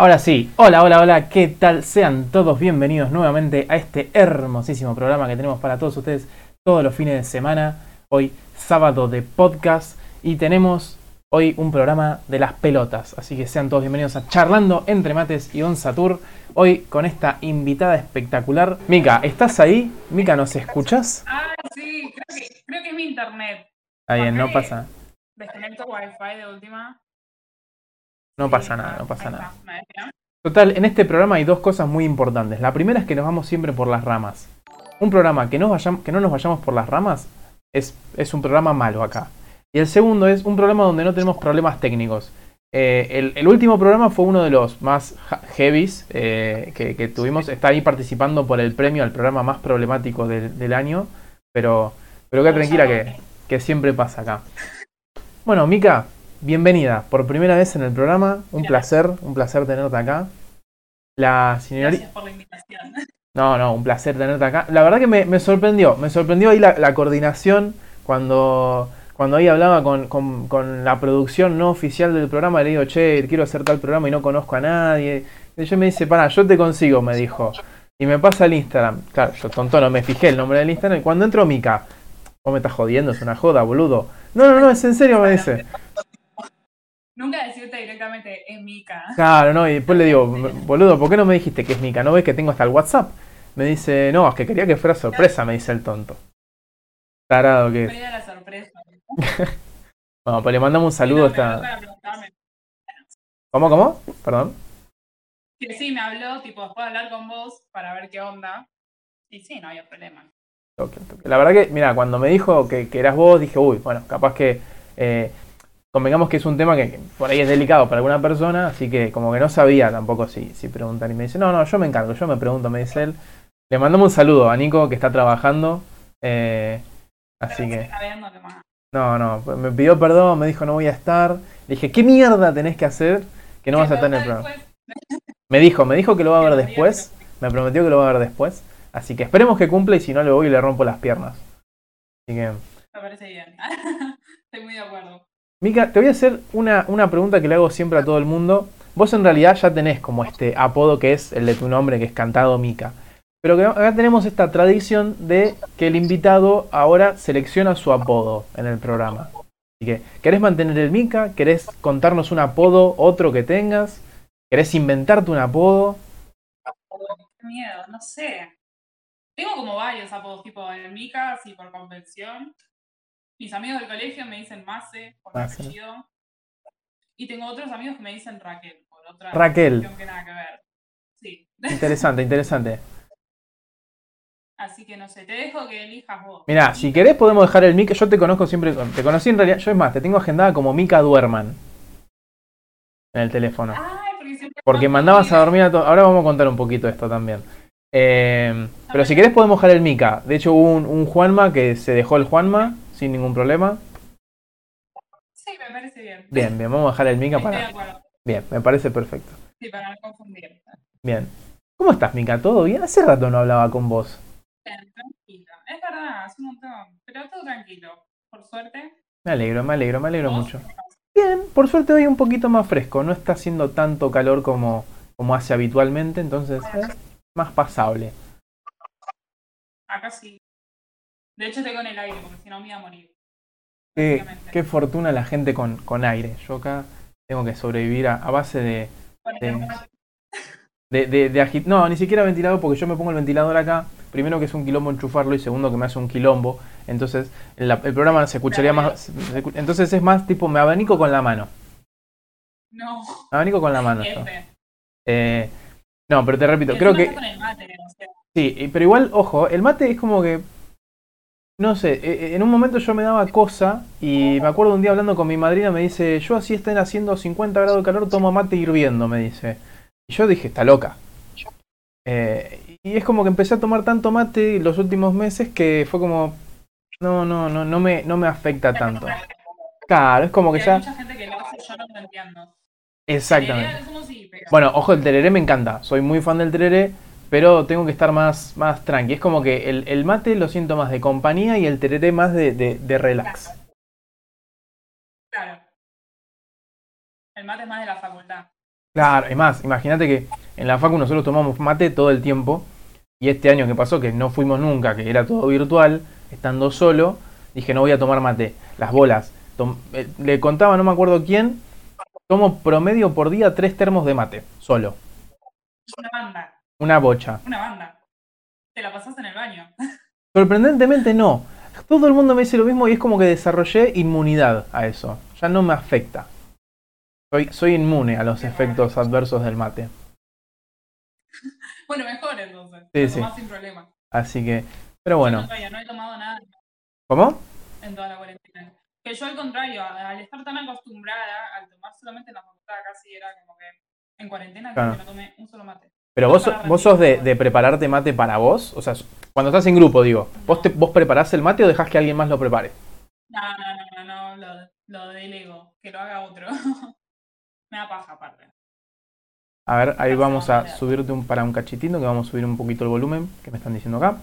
Ahora sí, hola, hola, hola, ¿qué tal? Sean todos bienvenidos nuevamente a este hermosísimo programa que tenemos para todos ustedes todos los fines de semana. Hoy sábado de podcast y tenemos hoy un programa de las pelotas. Así que sean todos bienvenidos a Charlando entre Mates y Onsatur. Hoy con esta invitada espectacular. Mica, ¿estás ahí? Mica, ¿nos escuchas? Ah, sí, creo que, creo que es mi internet. Está bien, no pasa, Desconecto Wi-Fi de última. No pasa nada, no pasa nada. Total, en este programa hay dos cosas muy importantes. La primera es que nos vamos siempre por las ramas. Un programa que, nos vayam- que no nos vayamos por las ramas es, es un programa malo acá. Y el segundo es un programa donde no tenemos problemas técnicos. Eh, el, el último programa fue uno de los más heavies eh, que, que tuvimos. Está ahí participando por el premio al programa más problemático del, del año. Pero, pero queda tranquila que, que siempre pasa acá. Bueno, Mica, bienvenida por primera vez en el programa. Un placer, un placer tenerte acá. La señorita. Gracias por la invitación. No, no, un placer tenerte acá. La verdad que me, me sorprendió, me sorprendió ahí la, la coordinación cuando, cuando ahí hablaba con, con- con la producción no oficial del programa. Le digo, che, quiero hacer tal programa y no conozco a nadie. Y ella me dice, para, yo te consigo, me dijo. Y me pasa el Instagram. Claro, yo tonto no me fijé el nombre del Instagram. Y cuando entro, Mica, vos me estás jodiendo, es una joda, boludo. No, no, no, es en serio, me dice. Nunca decirte directamente es Mika. Claro, no, y después le digo, boludo, ¿por qué no me dijiste que es Mica? ¿No ves que tengo hasta el WhatsApp? Me dice, no, es que quería que fuera sorpresa, me dice el tonto. Tarado que es. La sorpresa. Bueno, pues le mandamos un saludo No, a me habló esta. para preguntarme. ¿Cómo, cómo? Perdón. Que sí, me habló, tipo, después de hablar con vos para ver qué onda. Y sí, no había problema. La verdad que, mira, cuando me dijo que, que eras vos, dije, uy, bueno, capaz que. eh, convengamos que es un tema que por ahí es delicado para alguna persona, así que como que no sabía tampoco si, si preguntar. Y me dice, no, no, yo me encargo, yo me pregunto, me dice él. Le mandamos un saludo a Nico que está trabajando. eh, así que. No, no, me pidió perdón, me dijo no voy a estar. Le dije, ¿qué mierda tenés que hacer que no vas a estar en el programa? Me dijo, me dijo que lo va a ver después. Me prometió que lo va a ver después. Así que esperemos que cumpla y si no le voy y le rompo las piernas. Así que, Me parece bien. Estoy muy de acuerdo. Mica, te voy a hacer una, una pregunta que le hago siempre a todo el mundo. Vos en realidad ya tenés como este apodo que es el de tu nombre, que es cantado Mica. Pero acá tenemos esta tradición de que el invitado ahora selecciona su apodo en el programa. Así que, ¿querés mantener el Mica? ¿Querés contarnos un apodo, otro que tengas? ¿Querés inventarte un apodo? Miedo, no sé. Tengo como varios apodos, tipo el Mika, así por convención. Mis amigos del colegio me dicen Mase, por mi apellido. Y tengo otros amigos que me dicen Raquel, por otra Raquel. cuestión que nada que ver. Sí. Interesante, interesante. Así que no sé, te dejo que elijas vos. Mirá, si querés podemos dejar el Mica. Yo te conozco siempre. Te conocí en realidad. Yo es más, te tengo agendada como Mica Duerman. En el teléfono. Ay, porque siempre Porque mandabas a dormir a todos. Ahora vamos a contar un poquito esto también. Eh, pero si querés podemos dejar el Mica. De hecho hubo un, un Juanma que se dejó el Juanma sin ningún problema. Sí, me parece bien. Bien, bien, vamos a dejar el Estoy de para. Bien, me parece perfecto. Sí, para no confundir. Bien. ¿Cómo estás, Mica? ¿Todo bien? Hace rato no hablaba con vos. Bien, tranquila. Es verdad, hace un montón. Pero todo tranquilo. Por suerte. Me alegro, me alegro, me alegro ¿Vos? mucho. Bien, por suerte hoy un poquito más fresco. No está haciendo tanto calor como, como hace habitualmente, entonces es más pasable. Acá sí. De hecho, estoy con el aire, porque si no me iba a morir. Qué, qué fortuna la gente con, con aire. Yo acá tengo que sobrevivir a, a base de, de, de, de- de No, ni siquiera ventilador porque yo me pongo el ventilador acá. Primero que es un quilombo enchufarlo y segundo que me hace un quilombo. Entonces el, el programa se escucharía más... se Entonces es más tipo me abanico con la mano. no. Me abanico con la mano yo. Eh, no, pero te repito, creo que... está con el mate, o sea, Sí, pero igual, ojo, el mate es como que. No sé, eh, eh, en un momento yo me daba cosa y me acuerdo un día hablando con mi madrina, me dice, yo así estén haciendo 50 grados de calor, tomo mate hirviendo, me dice. Y yo dije, está loca. Eh, y es como que empecé a tomar tanto mate los últimos meses que fue como, no, no, no, no me, no me afecta tanto. Claro, es como que hay ya... mucha gente que lo hace, yo no lo entiendo. Exactamente. Bueno, ojo, el tereré me encanta. Soy muy fan del tereré, pero tengo que estar más, más tranqui. Es como que el, el mate lo siento más de compañía y el tereré más de, de, de relax. Claro. El mate es más de la facultad. Claro, es más, imagínate que en la facu nosotros tomamos mate todo el tiempo y este año que pasó, que no fuimos nunca, que era todo virtual, estando solo, dije no voy a tomar mate. Las bolas. Eh, le contaba, no me acuerdo quién, tomo promedio por día tres termos de mate, solo. Una banda. Una bocha. Una banda. Te la pasas en el baño. Sorprendentemente no. Todo el mundo me dice lo mismo y es como que desarrollé inmunidad a eso. Ya no me afecta. Soy, soy inmune a los efectos adversos del mate. Bueno, mejor entonces. Sí, sí. sin problema. Así que, pero bueno. Yo no, he tomado nada. ¿Cómo? En toda la cuarentena. Que yo al contrario, al estar tan acostumbrada, al tomar solamente en la facultad casi era como que en cuarentena que no tomé un solo mate. Pero vos, vos sos de, de, prepararte mate para vos, o sea, cuando estás en grupo, digo, ¿vos, te, ¿vos preparás el mate o dejás que alguien más lo prepare? No, no, no, no, no lo, lo delego, que lo haga otro. Me da paja aparte. A ver, ahí vamos a subirte un, para un cachitito, que vamos a subir un poquito el volumen que me están diciendo acá.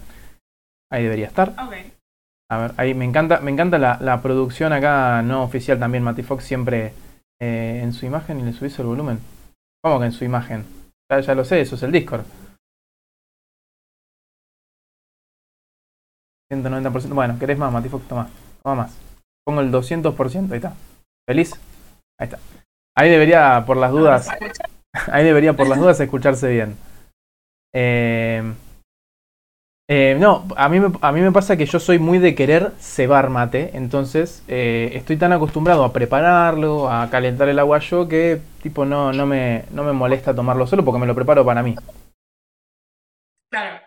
Ahí debería estar. A ver, ahí me encanta, me encanta la, producción acá no oficial también. Matifox siempre eh, en su imagen y le subís el volumen. ¿Cómo que en su imagen? Ya, ya lo sé, eso es el Discord. 190%. Bueno, ¿querés más, Matifox? Toma, toma más. Pongo el 200%, ahí está. ¿Feliz? Ahí está. Ahí debería, por las dudas, ahí debería, por las dudas, escucharse bien. Eh, eh, no, a mí, me, a mí me pasa que yo soy muy de querer cebar mate, entonces eh, estoy tan acostumbrado a prepararlo, a calentar el agua yo, que tipo no, no, me, no me molesta tomarlo solo porque me lo preparo para mí. Claro.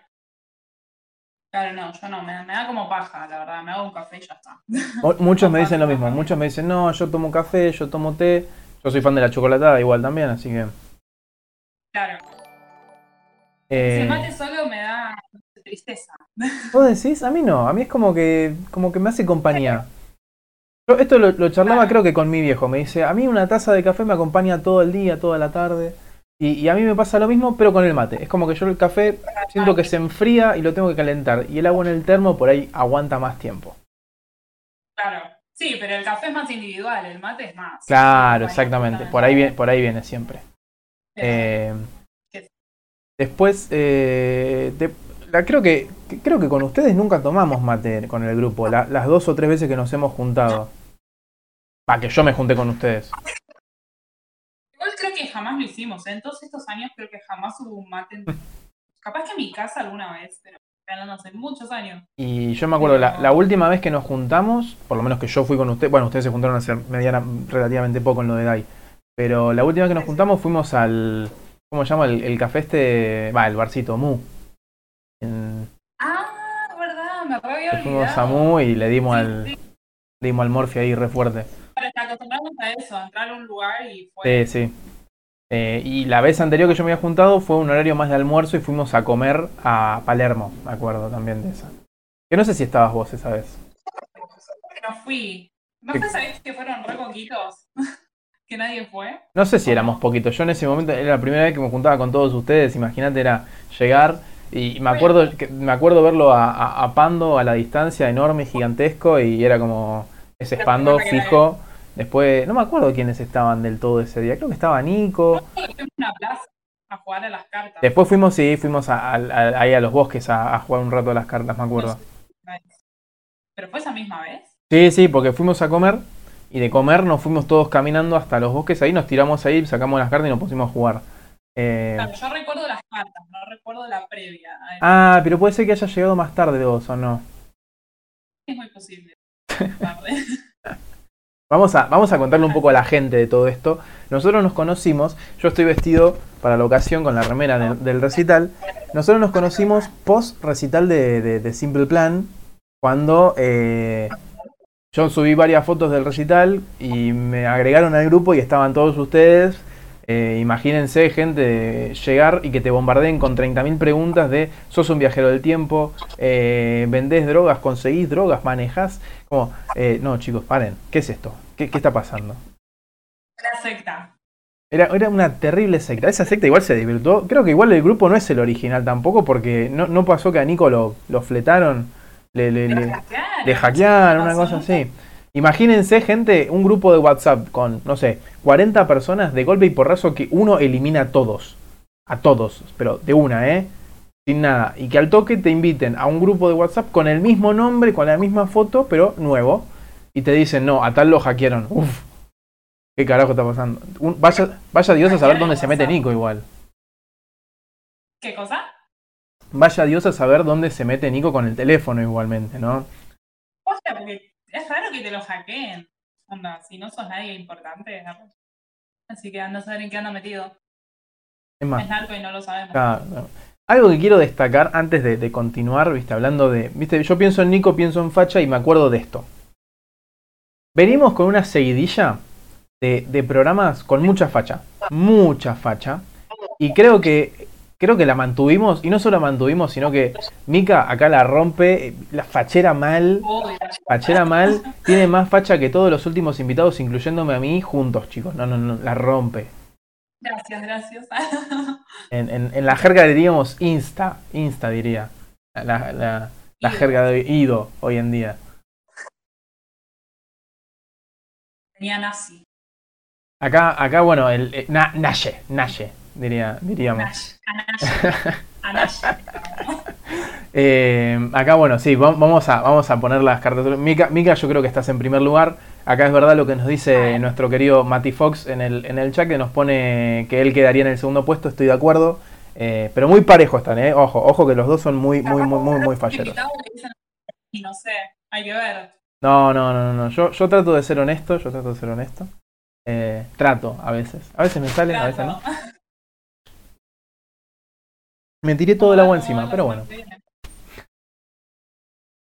Claro, no, yo no, me, da como paja, la verdad, me hago un café y ya está. Muchos me dicen lo mismo, muchos me dicen, no, yo tomo café, yo tomo té, yo soy fan de la chocolatada igual también, así que... Claro. Eh... Si mate solo me da tristeza. ¿Vos decís? A mí no, a mí es como que, como que me hace compañía. Yo esto lo, charlaba creo que con mi viejo, me dice, a mí una taza de café me acompaña todo el día, toda la tarde. Y, a mí me pasa lo mismo, pero con el mate. Es como que yo el café siento que se enfría y lo tengo que calentar. Y el agua en el termo por ahí aguanta más tiempo. Claro. Sí, pero el café es más individual, el mate es más. Claro, exactamente. Por ahí viene, por ahí viene siempre. Eh, después, eh, creo que creo que con ustedes nunca tomamos mate con el grupo, las dos o tres veces que nos hemos juntado. Para que yo me junté con ustedes. Igual creo que jamás lo hicimos, ¿eh? en todos estos años creo que jamás hubo un mate. Capaz que en mi casa alguna vez, pero hablando hace muchos años. Y yo me acuerdo, la, última vez que nos juntamos, por lo menos que yo fui con ustedes, bueno, ustedes se juntaron hace mediana, relativamente poco en lo de DAI, pero la última vez que nos juntamos fuimos al, ¿cómo se llama? El, café este, va, el barcito Mu. Ah, verdad, me había olvidado. Fuimos a Mu y le dimos al, dimos al Morphy ahí re fuerte. Pero acostumbramos a eso, a entrar a un lugar y fue... Sí, sí. Eh, y la vez anterior que yo me había juntado fue un horario más de almuerzo y fuimos a comer a Palermo, me acuerdo también de esa. Que no sé si estabas vos esa vez. No fui. ¿No sabés que fueron re poquitos? ¿Que nadie fue? No sé si éramos poquitos. Yo en ese momento era la primera vez que me juntaba con todos ustedes. Imagínate, era llegar y me acuerdo, me acuerdo verlo a, a, Pando a la distancia enorme, gigantesco, y era como ese Pando fijo Después, no me acuerdo quiénes estaban del todo ese día. Creo que estaba Nico. Una plaza a jugar a las cartas. Después fuimos, sí, fuimos ahí a los bosques a, jugar un rato a las cartas, me acuerdo. ¿Pero fue esa misma vez? Sí, sí, porque fuimos a comer y de comer nos fuimos todos caminando hasta los bosques ahí, nos tiramos ahí, sacamos las cartas y nos pusimos a jugar. Eh... Claro, yo recuerdo las cartas, no recuerdo la previa. Ah, pero puede ser que haya llegado más tarde vos, ¿o no? Es muy posible. Vamos a, vamos a contarle un poco a la gente de todo esto. Nosotros nos conocimos, yo estoy vestido para la ocasión con la remera del recital. Nosotros nos conocimos post recital de, Simple Plan, cuando eh, yo subí varias fotos del recital y me agregaron al grupo y estaban todos ustedes eh, imagínense, gente, llegar y que te bombardeen con 30.000 preguntas de sos un viajero del tiempo, eh, vendés drogas, conseguís drogas, manejás. Como, eh, no, chicos, paren, ¿qué es esto? ¿Qué, está pasando? La secta. Era, era, una terrible secta. Esa secta igual se divirtió. Creo que igual el grupo no es el original tampoco, porque no, no pasó que a Nico lo, lo fletaron, le, le, le, hackearon, una cosa así. Imagínense, gente, un grupo de WhatsApp con, no sé, 40 personas de golpe y porrazo que uno elimina a todos. A todos, pero de una, ¿eh? Sin nada. Y que al toque te inviten a un grupo de WhatsApp con el mismo nombre, con la misma foto, pero nuevo. Y te dicen, no, a tal lo hackearon. Uf. ¿Qué carajo está pasando? vaya, vaya Dios a saber dónde se mete Nico igual. ¿Qué cosa? Vaya Dios a saber dónde se mete Nico con el teléfono igualmente, ¿no? O sea, porque es raro que te lo hackeen. Onda, si no sos nadie importante, Así que anda a saber en qué anda metido. Es más. Es narco y no lo sabemos. Algo que quiero destacar antes de, continuar, viste, hablando de. Viste, yo pienso en Nico, pienso en Facha y me acuerdo de esto. Venimos con una seguidilla de, de programas con mucha facha. Mucha facha. Y creo que creo que la mantuvimos, y no solo la mantuvimos, sino que Mika acá la rompe, la fachera mal, fachera mal, tiene más facha que todos los últimos invitados, incluyéndome a mí, juntos, chicos. No, no, no, la rompe. Gracias, gracias. En, en, en la jerga diríamos Insta, Insta diría. La, la, la jerga de Ido hoy en día. Tenía nazi. Acá, acá bueno, el, eh, Naye, Naye diría, diríamos. Eh, acá, bueno, sí, vamos a, vamos a poner las cartas. Mika, Mika, yo creo que estás en primer lugar. Acá es verdad lo que nos dice nuestro querido Matty Fox en el, en el chat, que nos pone que él quedaría en el segundo puesto, estoy de acuerdo. Eh, pero muy parejo están, ¿eh? Ojo, ojo que los dos son muy, muy, muy, muy, muy falleros. No sé, hay que ver. No, no, no, no. Yo, yo trato de ser honesto, yo trato de ser honesto. Eh, trato a veces. A veces me sale, a veces no. Me tiré todo el agua encima, pero bueno.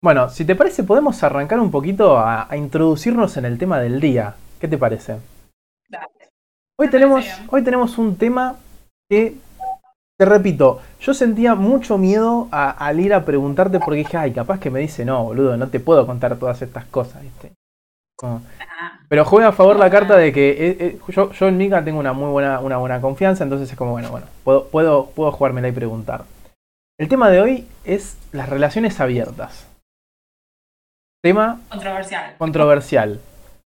Bueno, si te parece, podemos arrancar un poquito a, introducirnos en el tema del día. ¿Qué te parece? Hoy tenemos, hoy tenemos un tema que, te repito, yo sentía mucho miedo al ir a preguntarte porque dije, ay, capaz que me dice, no, boludo, no te puedo contar todas estas cosas, ¿viste? Pero juega a favor la carta de que eh, eh, yo, yo, en Mika tengo una muy buena, una buena confianza, entonces es como, bueno, bueno, puedo, puedo, puedo jugármela y preguntar. El tema de hoy es las relaciones abiertas. Tema controversial. Controversial.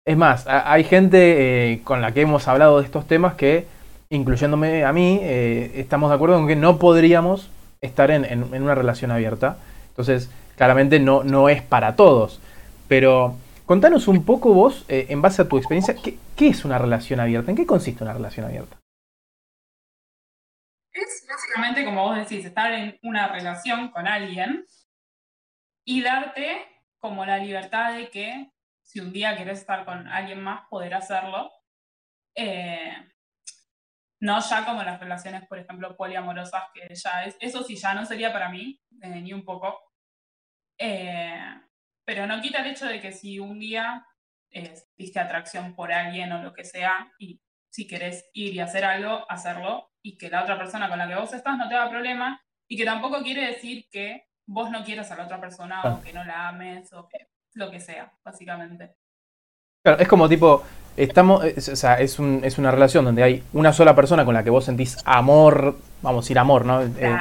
Es más, hay gente eh, con la que hemos hablado de estos temas que, incluyéndome a mí, estamos de acuerdo en que no podríamos estar en, en, una relación abierta. Entonces, claramente no, no es para todos. Pero Contanos un poco vos, eh, en base a tu experiencia, ¿qué, es una relación abierta? ¿En qué consiste una relación abierta? Es básicamente, como vos decís, estar en una relación con alguien y darte como la libertad de que si un día querés estar con alguien más, poder hacerlo. Eh, no ya como las relaciones, por ejemplo, poliamorosas, que ya es, eso sí ya no sería para mí, eh, ni un poco. Pero no quita el hecho de que si un día eh, viste atracción por alguien o lo que sea, y si querés ir y hacer algo, hacerlo, y que la otra persona con la que vos estás no te haga problema, y que tampoco quiere decir que vos no quieras a la otra persona o que no la ames o que lo que sea, básicamente. Claro, es como tipo, estamos, o sea, es, un, es una relación donde hay una sola persona con la que vos sentís amor, vamos a decir amor, ¿no? Eh,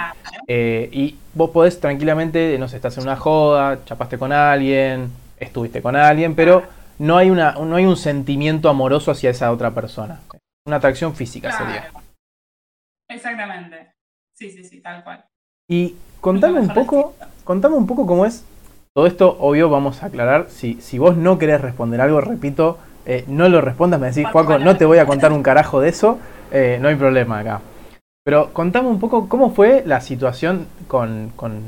eh, y vos podés tranquilamente, no sé, estás en una joda, chapaste con alguien, estuviste con alguien, pero no hay, una, no hay un sentimiento amoroso hacia esa otra persona. Una atracción física sería. Exactamente. Sí, sí, sí, tal cual. Y contame un poco, contame un poco cómo es. Todo esto, obvio, vamos a aclarar. Si, si vos no querés responder algo, repito, eh, no lo respondas, me decís, Juaco, no te voy a contar un carajo de eso, eh, no hay problema acá. Pero contame un poco cómo fue la situación con, con,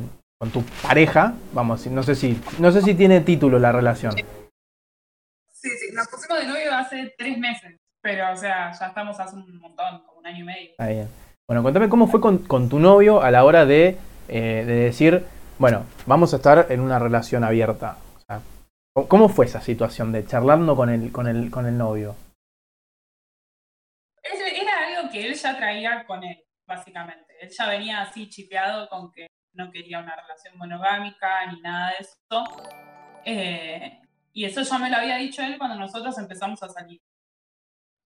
tu pareja, vamos, no sé si, no sé si tiene título la relación. Sí, sí, nos pusimos de novio hace tres meses, pero o sea, ya estamos hace un montón, como un año y medio. Ahí bien. Bueno, contame cómo fue con, con tu novio a la hora de, eh, de decir, bueno, vamos a estar en una relación abierta. ¿Cómo fue esa situación de charlando con el, con el, con el novio? Era algo que él ya traía con él, básicamente. Él ya venía así chipeado con que no quería una relación monogámica ni nada de eso. Eh, y eso ya me lo había dicho él cuando nosotros empezamos a salir.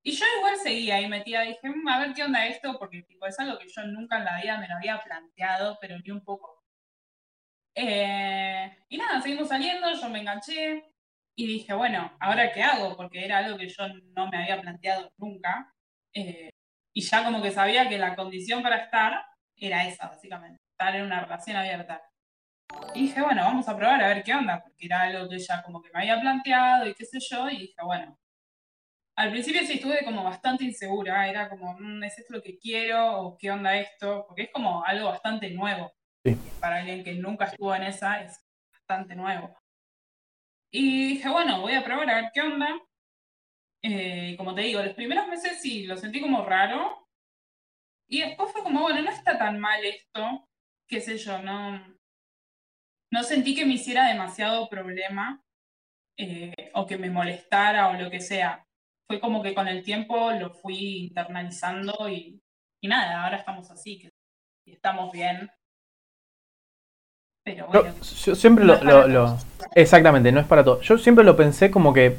Y yo igual seguía y metía, dije, mm, a ver qué onda esto, porque tipo, es algo que yo nunca en la vida me lo había planteado, pero ni un poco. Eh, y nada, seguimos saliendo, yo me enganché. Y dije, bueno, ¿ahora qué hago? Porque era algo que yo no me había planteado nunca. Eh, y ya como que sabía que la condición para estar era esa, básicamente, estar en una relación abierta. Y dije, bueno, vamos a probar a ver qué onda, porque era algo que ella como que me había planteado y qué sé yo, y dije, bueno, al principio sí estuve como bastante insegura, era como, mm, ¿es esto lo que quiero? ¿O qué onda esto? Porque es como algo bastante nuevo. Para alguien que nunca estuvo en esa, es bastante nuevo. Y dije, bueno, voy a probar a ver qué onda. Eh, como te digo, los primeros meses sí, lo sentí como raro. Y después fue como, bueno, no está tan mal esto, qué sé yo, no, no sentí que me hiciera demasiado problema eh, o que me molestara o lo que sea fue como que con el tiempo lo fui internalizando y, nada, ahora estamos así, que estamos bien. Pero bueno. Yo, siempre lo, Exactamente, no es para todo. Yo siempre lo pensé como que.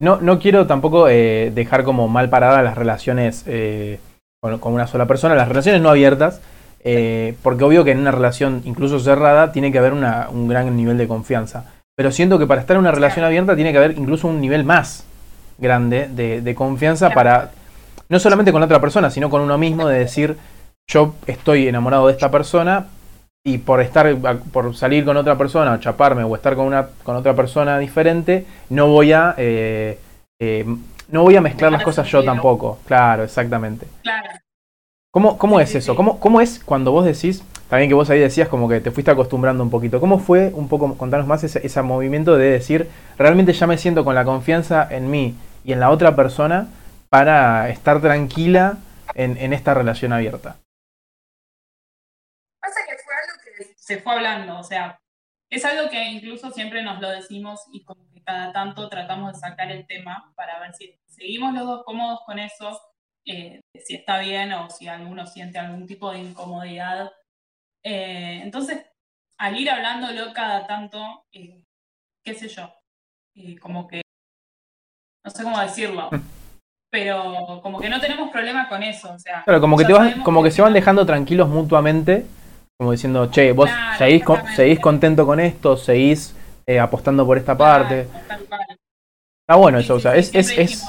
No, no quiero tampoco eh, dejar como mal paradas las relaciones eh, con, una sola persona, las relaciones no abiertas, eh, porque obvio que en una relación incluso cerrada tiene que haber un gran nivel de confianza. Pero siento que para estar en una relación abierta tiene que haber incluso un nivel más grande de, confianza para, no solamente con la otra persona, sino con uno mismo, de decir, yo estoy enamorado de esta persona y por estar, por salir con otra persona, o chaparme, o estar con, una, con otra persona diferente, no voy a... Eh, eh, no voy a mezclar las cosas yo tampoco. Claro, exactamente. Claro. ¿Cómo, cómo es eso? ¿Cómo, ¿Cómo es cuando vos decís, también que vos ahí decías como que te fuiste acostumbrando un poquito, ¿cómo fue un poco, contanos más ese, ese movimiento de decir, realmente ya me siento con la confianza en mí y en la otra persona para estar tranquila en, esta relación abierta. Pasa que fue algo que se fue hablando, o sea, es algo que incluso siempre nos lo decimos y como que cada tanto tratamos de sacar el tema para ver si seguimos los dos cómodos con eso, eh, si está bien o si alguno siente algún tipo de incomodidad. Eh, entonces, al ir hablándolo cada tanto, eh, qué sé yo, como que no sé cómo decirlo. Pero como que no tenemos problema con eso, o sea. Claro, como que, te como que, se van dejando tranquilos mutuamente, como diciendo, che, vos seguís, seguís contento con esto, seguís eh, apostando por esta parte. Está bueno eso, o sea, es... es,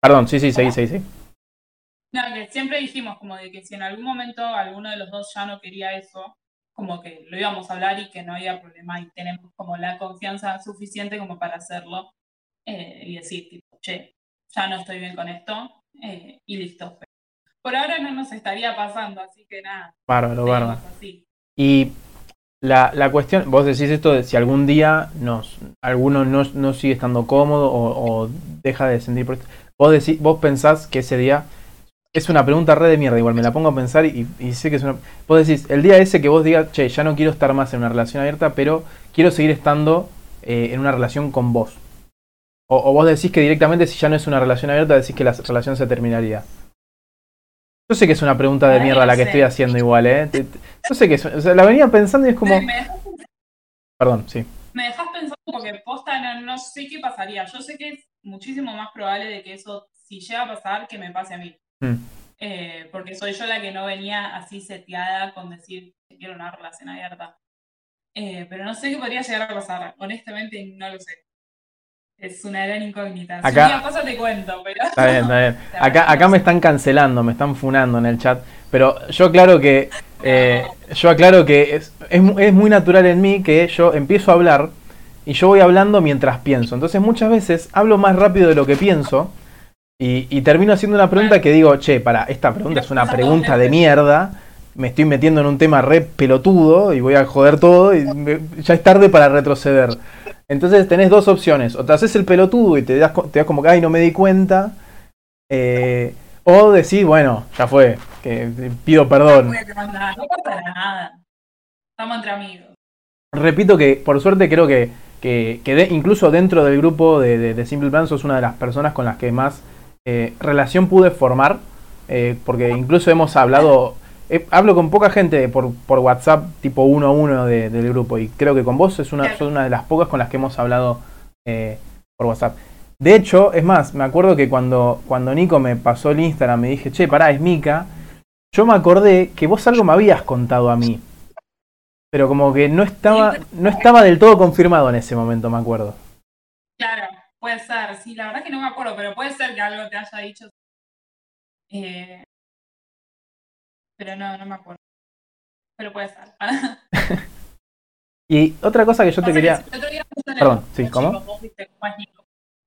Perdón, sí, sí, seguí, seguí, sí. No, que siempre dijimos como de que si en algún momento alguno de los dos ya no quería eso, como que lo íbamos a hablar y que no había problema y tenemos como la confianza suficiente como para hacerlo. Eh, y decir, tipo, che, ya no estoy bien con esto eh, y listo. Por ahora no nos estaría pasando, así que nada. Bárbaro, bárbaro. Y la, la, cuestión, vos decís esto de si algún día nos, alguno no, no sigue estando cómodo o, deja de sentir... Vos, decís, vos pensás que ese día... Es una pregunta re de mierda, igual me la pongo a pensar y, sé que es una... Vos decís, el día ese que vos digas, che, ya no quiero estar más en una relación abierta, pero quiero seguir estando eh, en una relación con vos. O, vos decís que directamente si ya no es una relación abierta, decís que la relación se terminaría. Yo sé que es una pregunta de mierda la que estoy haciendo igual, ¿eh? Yo sé que es, o sea, la venía pensando y es como... Perdón, sí. Me dejas pensando porque posta no, sé qué pasaría. Yo sé que es muchísimo más probable de que eso, si llega a pasar, que me pase a mí. Mm. Eh, porque soy yo la que no venía así seteada con decir que quiero una relación abierta. Eh, pero no sé qué podría llegar a pasar. Honestamente, no lo sé. Es una gran incógnita. Acá, si te cuento, pero. Está bien, está bien. Acá, acá me están cancelando, me están funando en el chat. Pero yo aclaro que. Eh, yo aclaro que es, es, muy natural en mí que yo empiezo a hablar y yo voy hablando mientras pienso. Entonces muchas veces hablo más rápido de lo que pienso y, y termino haciendo una pregunta que digo, che, para, esta pregunta es una pregunta de mierda. Me estoy metiendo en un tema re pelotudo y voy a joder todo y ya es tarde para retroceder. Entonces tenés dos opciones. O te haces el pelotudo y te das, te das como que, ay, no me di cuenta. Eh, o decís, bueno, ya fue, que pido perdón. No pasa nada. Estamos entre amigos. Repito que, por suerte, creo que, que, incluso dentro del grupo de, de, Simple Plan sos una de las personas con las que más eh, relación pude formar. Eh, porque incluso hemos hablado hablo con poca gente por, por WhatsApp, tipo uno a uno del grupo, y creo que con vos es una, una de las pocas con las que hemos hablado eh, por WhatsApp. De hecho, es más, me acuerdo que cuando, cuando Nico me pasó el Instagram, me dije, che, pará, es Mika, yo me acordé que vos algo me habías contado a mí. Pero como que no estaba, no estaba del todo confirmado en ese momento, me acuerdo. puede ser. Sí, la verdad que no me acuerdo, pero puede ser que algo te haya dicho. Eh, pero no, no me acuerdo. Pero puede ser. y otra cosa que yo te quería... Perdón, sí, ¿cómo?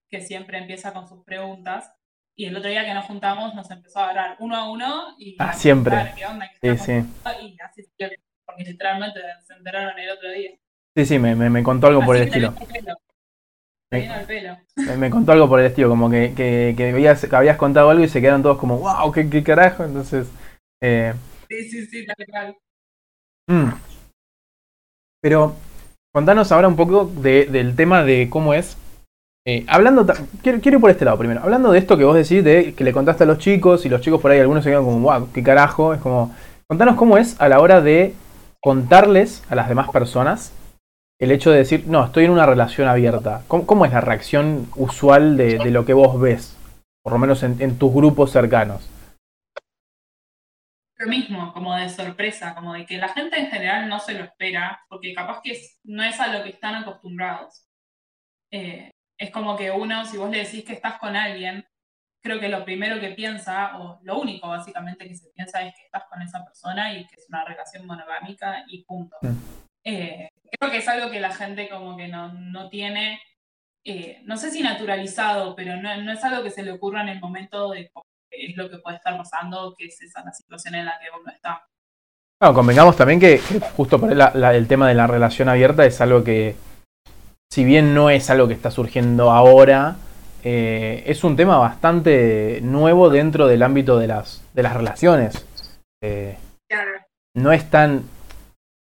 que siempre empieza con sus preguntas. Y el otro día que nos juntamos nos empezó a hablar uno a uno y ah, siempre. qué onda, sí, sí. Y así, porque literalmente se enteraron el otro día. Sí, sí, me, me, contó algo por el estilo. Me, me, contó algo por el estilo, como que, que, que, habías, habías, contado algo y se quedaron todos como, wow, qué, qué carajo. Entonces. Eh... Sí, sí, sí, tal cual. Mm. Pero contanos ahora un poco de, del tema de cómo es eh, hablando, quiero, quiero, ir por este lado primero. Hablando de esto que vos decís, de que le contaste a los chicos y los chicos por ahí, algunos se quedan como, wow, qué carajo. Es como, contanos cómo es a la hora de contarles a las demás personas el hecho de decir, no, estoy en una relación abierta. ¿Cómo, es la reacción usual de, lo que vos ves? Por lo menos en, tus grupos cercanos. Lo mismo, como de sorpresa, como de que la gente en general no se lo espera, porque capaz que no es a lo que están acostumbrados. Eh, es como que uno, si vos le decís que estás con alguien, creo que lo primero que piensa, o lo único básicamente que se piensa es que estás con esa persona y que es una relación monogámica y punto. Eh, creo que es algo que la gente como que no, tiene, eh, no sé si naturalizado, pero no, es algo que se le ocurra en el momento de es lo que puede estar pasando, que es esa la situación en la que uno está. No, convengamos también que, justo por el tema de la relación abierta es algo que si bien no es algo que está surgiendo ahora, eh, es un tema bastante nuevo dentro del ámbito de las, de las relaciones. Eh, no es tan...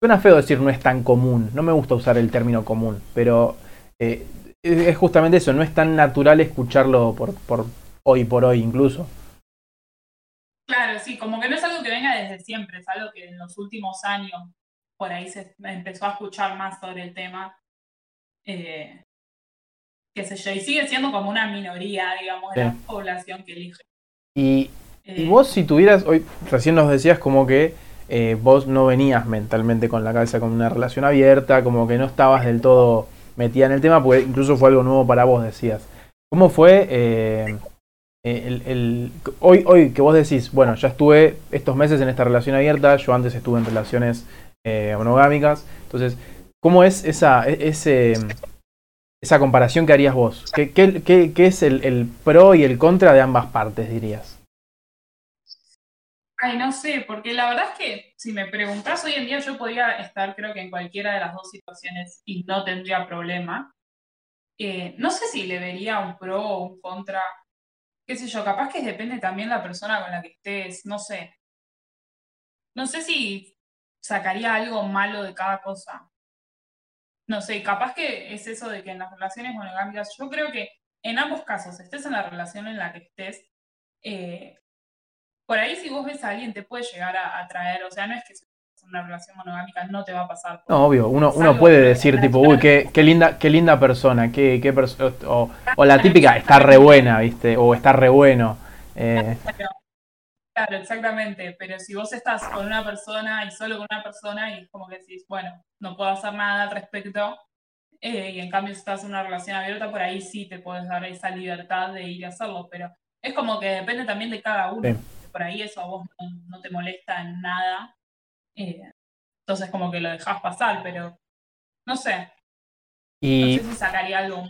Suena feo decir no es tan común, no me gusta usar el término común, pero eh, es justamente eso, no es tan natural escucharlo por, por hoy por hoy incluso. Claro, sí, como que no es algo que venga desde siempre, es algo que en los últimos años por ahí se empezó a escuchar más sobre el tema eh, qué sé yo, y sigue siendo como una minoría, digamos, de la población que elige. Y, y, eh, vos si tuvieras, hoy recién nos decías como que eh, vos no venías mentalmente con la cabeza con una relación abierta, como que no estabas del todo metida en el tema, porque incluso fue algo nuevo para vos, decías. ¿Cómo fue el, hoy, que vos decís, bueno, ya estuve estos meses en esta relación abierta, yo antes estuve en relaciones monogámicas, entonces, ¿Cómo es esa, e, comparación que harías vos? ¿Qué, qué, es el, pro y el contra de ambas partes, dirías? Ay, no sé, porque la verdad es que si me preguntás hoy en día, yo podría estar creo que en cualquiera de las dos situaciones y no tendría problema. Eh, no sé si le vería un pro o un contra, qué sé yo, capaz que depende también la persona con la que estés, no sé. No sé si sacaría algo malo de cada cosa no sé, capaz que es eso de que en las relaciones monogámicas, yo creo que en ambos casos, estés en la relación en la que estés, eh, por ahí si vos ves a alguien te puede llegar a atraer, o sea, no es que una relación monogámica no te va a pasar. No, obvio, uno, uno puede decir tipo, uy, qué, qué, linda, qué linda persona, qué, qué o, o, la típica, está re buena, ¿viste? O está re bueno. Eh. Claro, exactamente, pero si vos estás con una persona y solo con una persona y es como que decís, bueno, no puedo hacer nada al respecto, eh, y en cambio si estás en una relación abierta, por ahí sí te puedes dar esa libertad de ir a hacerlo, pero es como que depende también de cada uno. Por ahí eso a vos no, te molesta en nada, eh, entonces como que lo dejas pasar, pero no sé. Y... No sé si sacaría algo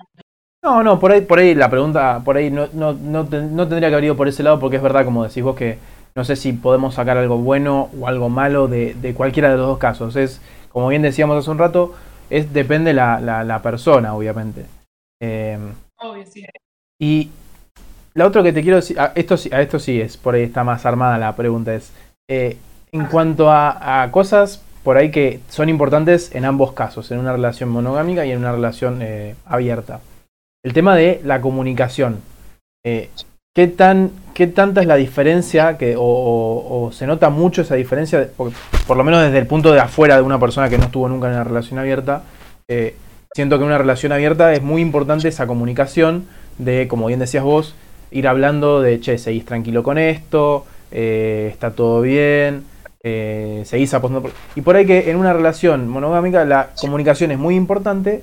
no, no, por ahí, por ahí la pregunta, por ahí no, no, no, no, tendría que haber ido por ese lado porque es verdad, como decís vos, que no sé si podemos sacar algo bueno o algo malo de, cualquiera de los dos casos. Es, como bien decíamos hace un rato, es depende la, la, persona, obviamente. Em, Obvio, sí. Y la otra que te quiero decir, a esto, a esto sí es, por ahí está más armada la pregunta, es, eh, en cuanto a, cosas por ahí que son importantes en ambos casos, en una relación monogámica y en una relación eh, abierta. El tema de la comunicación. Eh, ¿Qué, tan, ¿Qué tanta es la diferencia que, o, se nota mucho esa diferencia? por lo menos desde el punto de afuera de una persona que no estuvo nunca en una relación abierta, eh, siento que en una relación abierta es muy importante esa comunicación de, como bien decías vos, ir hablando de, che, seguís tranquilo con esto, está todo bien, eh, seguís apostando. Y por ahí que en una relación monogámica la comunicación es muy importante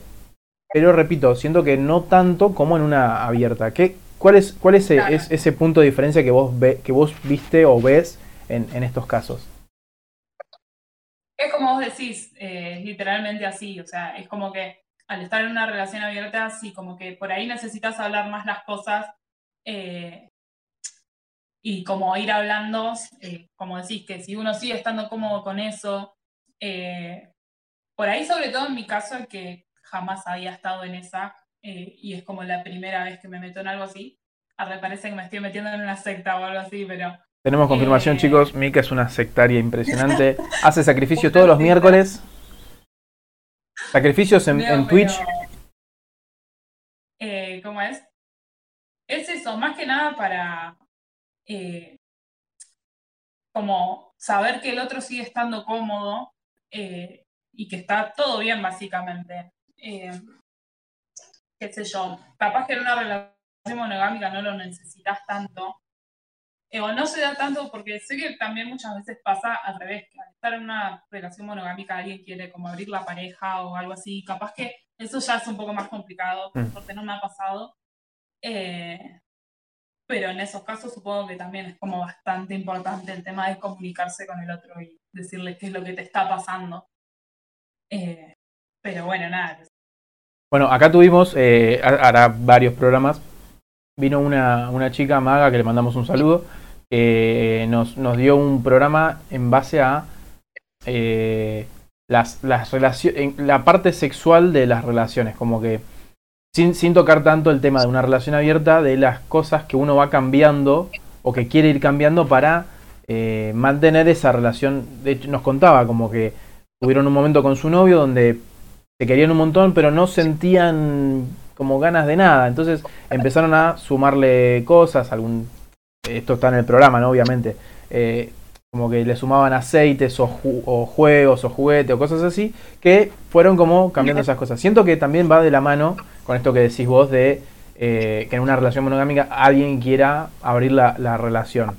pero repito, siento que no tanto como en una abierta. ¿Qué, ¿Cuál es, cuál es, ese punto de diferencia que vos, ve, que vos viste o ves en, en estos casos? Es como vos decís, eh, literalmente así, o sea, es como que al estar en una relación abierta, sí, como que por ahí necesitas hablar más las cosas eh, y como ir hablando, eh, como decís, que si uno sigue estando cómodo con eso, por ahí sobre todo en mi caso, que jamás había estado en esa, y es como la primera vez que me meto en algo así, ver, parece que me estoy metiendo en una secta o algo así, pero tenemos confirmación, eh, chicos. Mika es una sectaria impresionante. Hace sacrificio todos los miércoles. Sacrificios en, Twitch. Eh, ¿Cómo es? Es eso, más que nada para eh, como saber que el otro sigue estando cómodo y que está todo bien, básicamente. qué sé yo, capaz que en una relación monogámica no lo necesitas tanto, o no se da tanto porque sé que también muchas veces pasa al revés, que al estar en una relación monogámica alguien quiere como abrir la pareja o algo así, capaz que eso ya es un poco más complicado, mm. porque no me ha pasado. Eh, pero en esos casos supongo que también es como bastante importante el tema de comunicarse con el otro y decirle qué es lo que te está pasando. Eh, pero bueno, nada. Bueno, acá tuvimos, eh, hará varios programas, vino una, una chica maga que le mandamos un saludo, eh, nos, nos, dio un programa en base a eh, las, las la parte sexual de las relaciones, como que sin, tocar tanto el tema de una relación abierta, de las cosas que uno va cambiando o que quiere ir cambiando para eh, mantener esa relación. De hecho, nos contaba como que tuvieron un momento con su novio donde se querían un montón, pero no sentían como ganas de nada. Entonces empezaron a sumarle cosas, algún esto está en el programa, ¿no? Obviamente. Eh, como que le sumaban aceites o, juegos o juguetes o cosas así, que fueron como cambiando esas cosas. Siento que también va de la mano con esto que decís vos de eh, que en una relación monogámica alguien quiera abrir la, relación.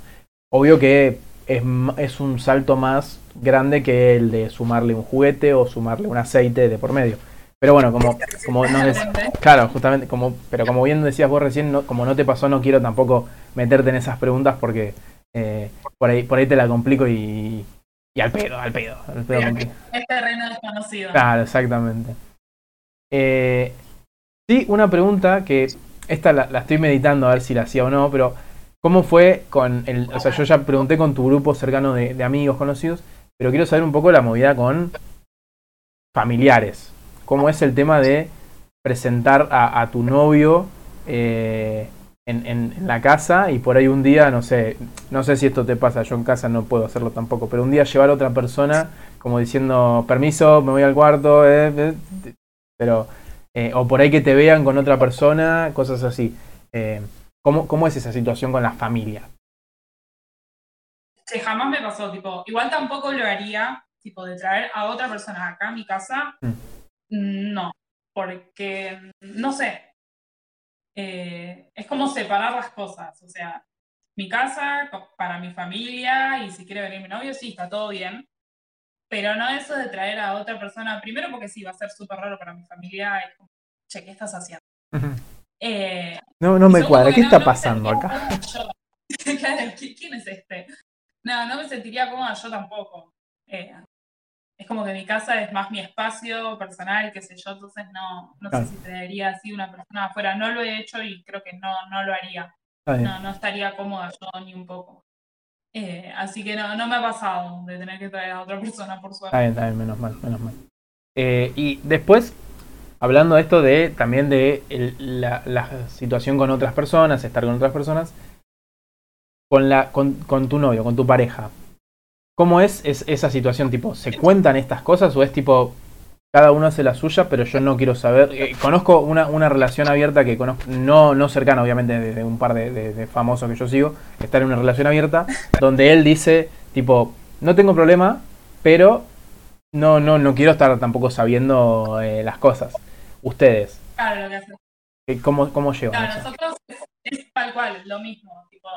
Obvio que es, es, un salto más grande que el de sumarle un juguete o sumarle un aceite de por medio. Pero bueno, como, como no es, claro, justamente, como, pero como bien decías vos recién, no, como no te pasó, no quiero tampoco meterte en esas preguntas porque eh, por ahí, por ahí te la complico y, y al pedo, al pedo, al pedo es terreno desconocido. Claro, exactamente. Eh, sí, una pregunta que esta la, estoy meditando a ver si la hacía o no, pero ¿cómo fue con el, o sea, yo ya pregunté con tu grupo cercano de, de amigos conocidos, pero quiero saber un poco la movida con familiares. Cómo es el tema de presentar a, tu novio eh, en, la casa y por ahí un día, no sé, no sé si esto te pasa, yo en casa no puedo hacerlo tampoco, pero un día llevar a otra persona como diciendo, permiso, me voy al cuarto, eh, eh", pero, o por ahí que te vean con otra persona, cosas así. ¿cómo, ¿Cómo es esa situación con la familia? Que jamás me pasó, tipo, igual tampoco lo haría, tipo, de traer a otra persona acá a mi casa. Mm. No, porque, no sé, eh, es como separar las cosas, o sea, mi casa para mi familia y si quiere venir mi novio, sí, está todo bien, pero no eso de traer a otra persona, primero porque sí, va a ser súper raro para mi familia, es como, che, ¿qué estás haciendo? Eh, no, no me cuadra, ¿qué está pasando acá? ¿quién es este? No, no me sentiría cómoda yo tampoco. Eh, es como que mi casa es más mi espacio personal, qué sé yo, entonces no, no sé si traería así una persona afuera. No lo he hecho y creo que no, no lo haría. No, no estaría cómoda yo ni un poco. Eh, así que no, no me ha pasado de tener que traer a otra persona por suerte. Está bien, está menos mal, menos mal. Eh, y después, hablando de esto de también de la, la, situación con otras personas, estar con otras personas, con, la, con, con tu novio, con tu pareja, ¿Cómo es, esa situación? Tipo, ¿se cuentan estas cosas o es tipo, cada uno hace la suya, pero yo no quiero saber? Eh, conozco una, una, relación abierta que conozco, no, no cercana, obviamente, de, un par de, famosos que yo sigo, que están en una relación abierta, donde él dice, tipo, no tengo problema, pero no, no, no quiero estar tampoco sabiendo eh, las cosas. Ustedes. Claro, lo que hace. ¿Cómo, cómo llevan claro, nosotros es, tal cual, lo mismo. Tipo,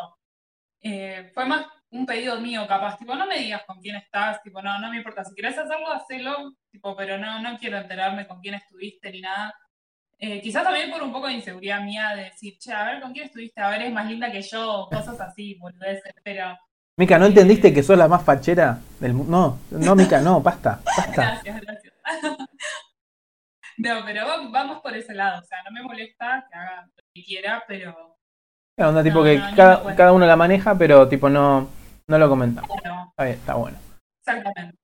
eh, fue más un pedido mío, capaz, tipo, no me digas con quién estás, tipo, no, no me importa, si quieres hacerlo, hacelo, tipo, pero no, no quiero enterarme con quién estuviste ni nada. Eh, quizás también por un poco de inseguridad mía de decir, che, a ver, ¿con quién estuviste? A ver, es más linda que yo, cosas así, boludeces, pero... Mica, ¿no entendiste que sos la más fachera del mundo? No, no, Mica, no, basta, basta. Gracias, gracias. no, pero vamos por ese lado, o sea, no me molesta que haga lo que quiera, pero... Onda tipo No, que no, cada, cada uno la maneja, pero tipo no, no lo comenta. Bueno, Está bien, está bueno. exactamente.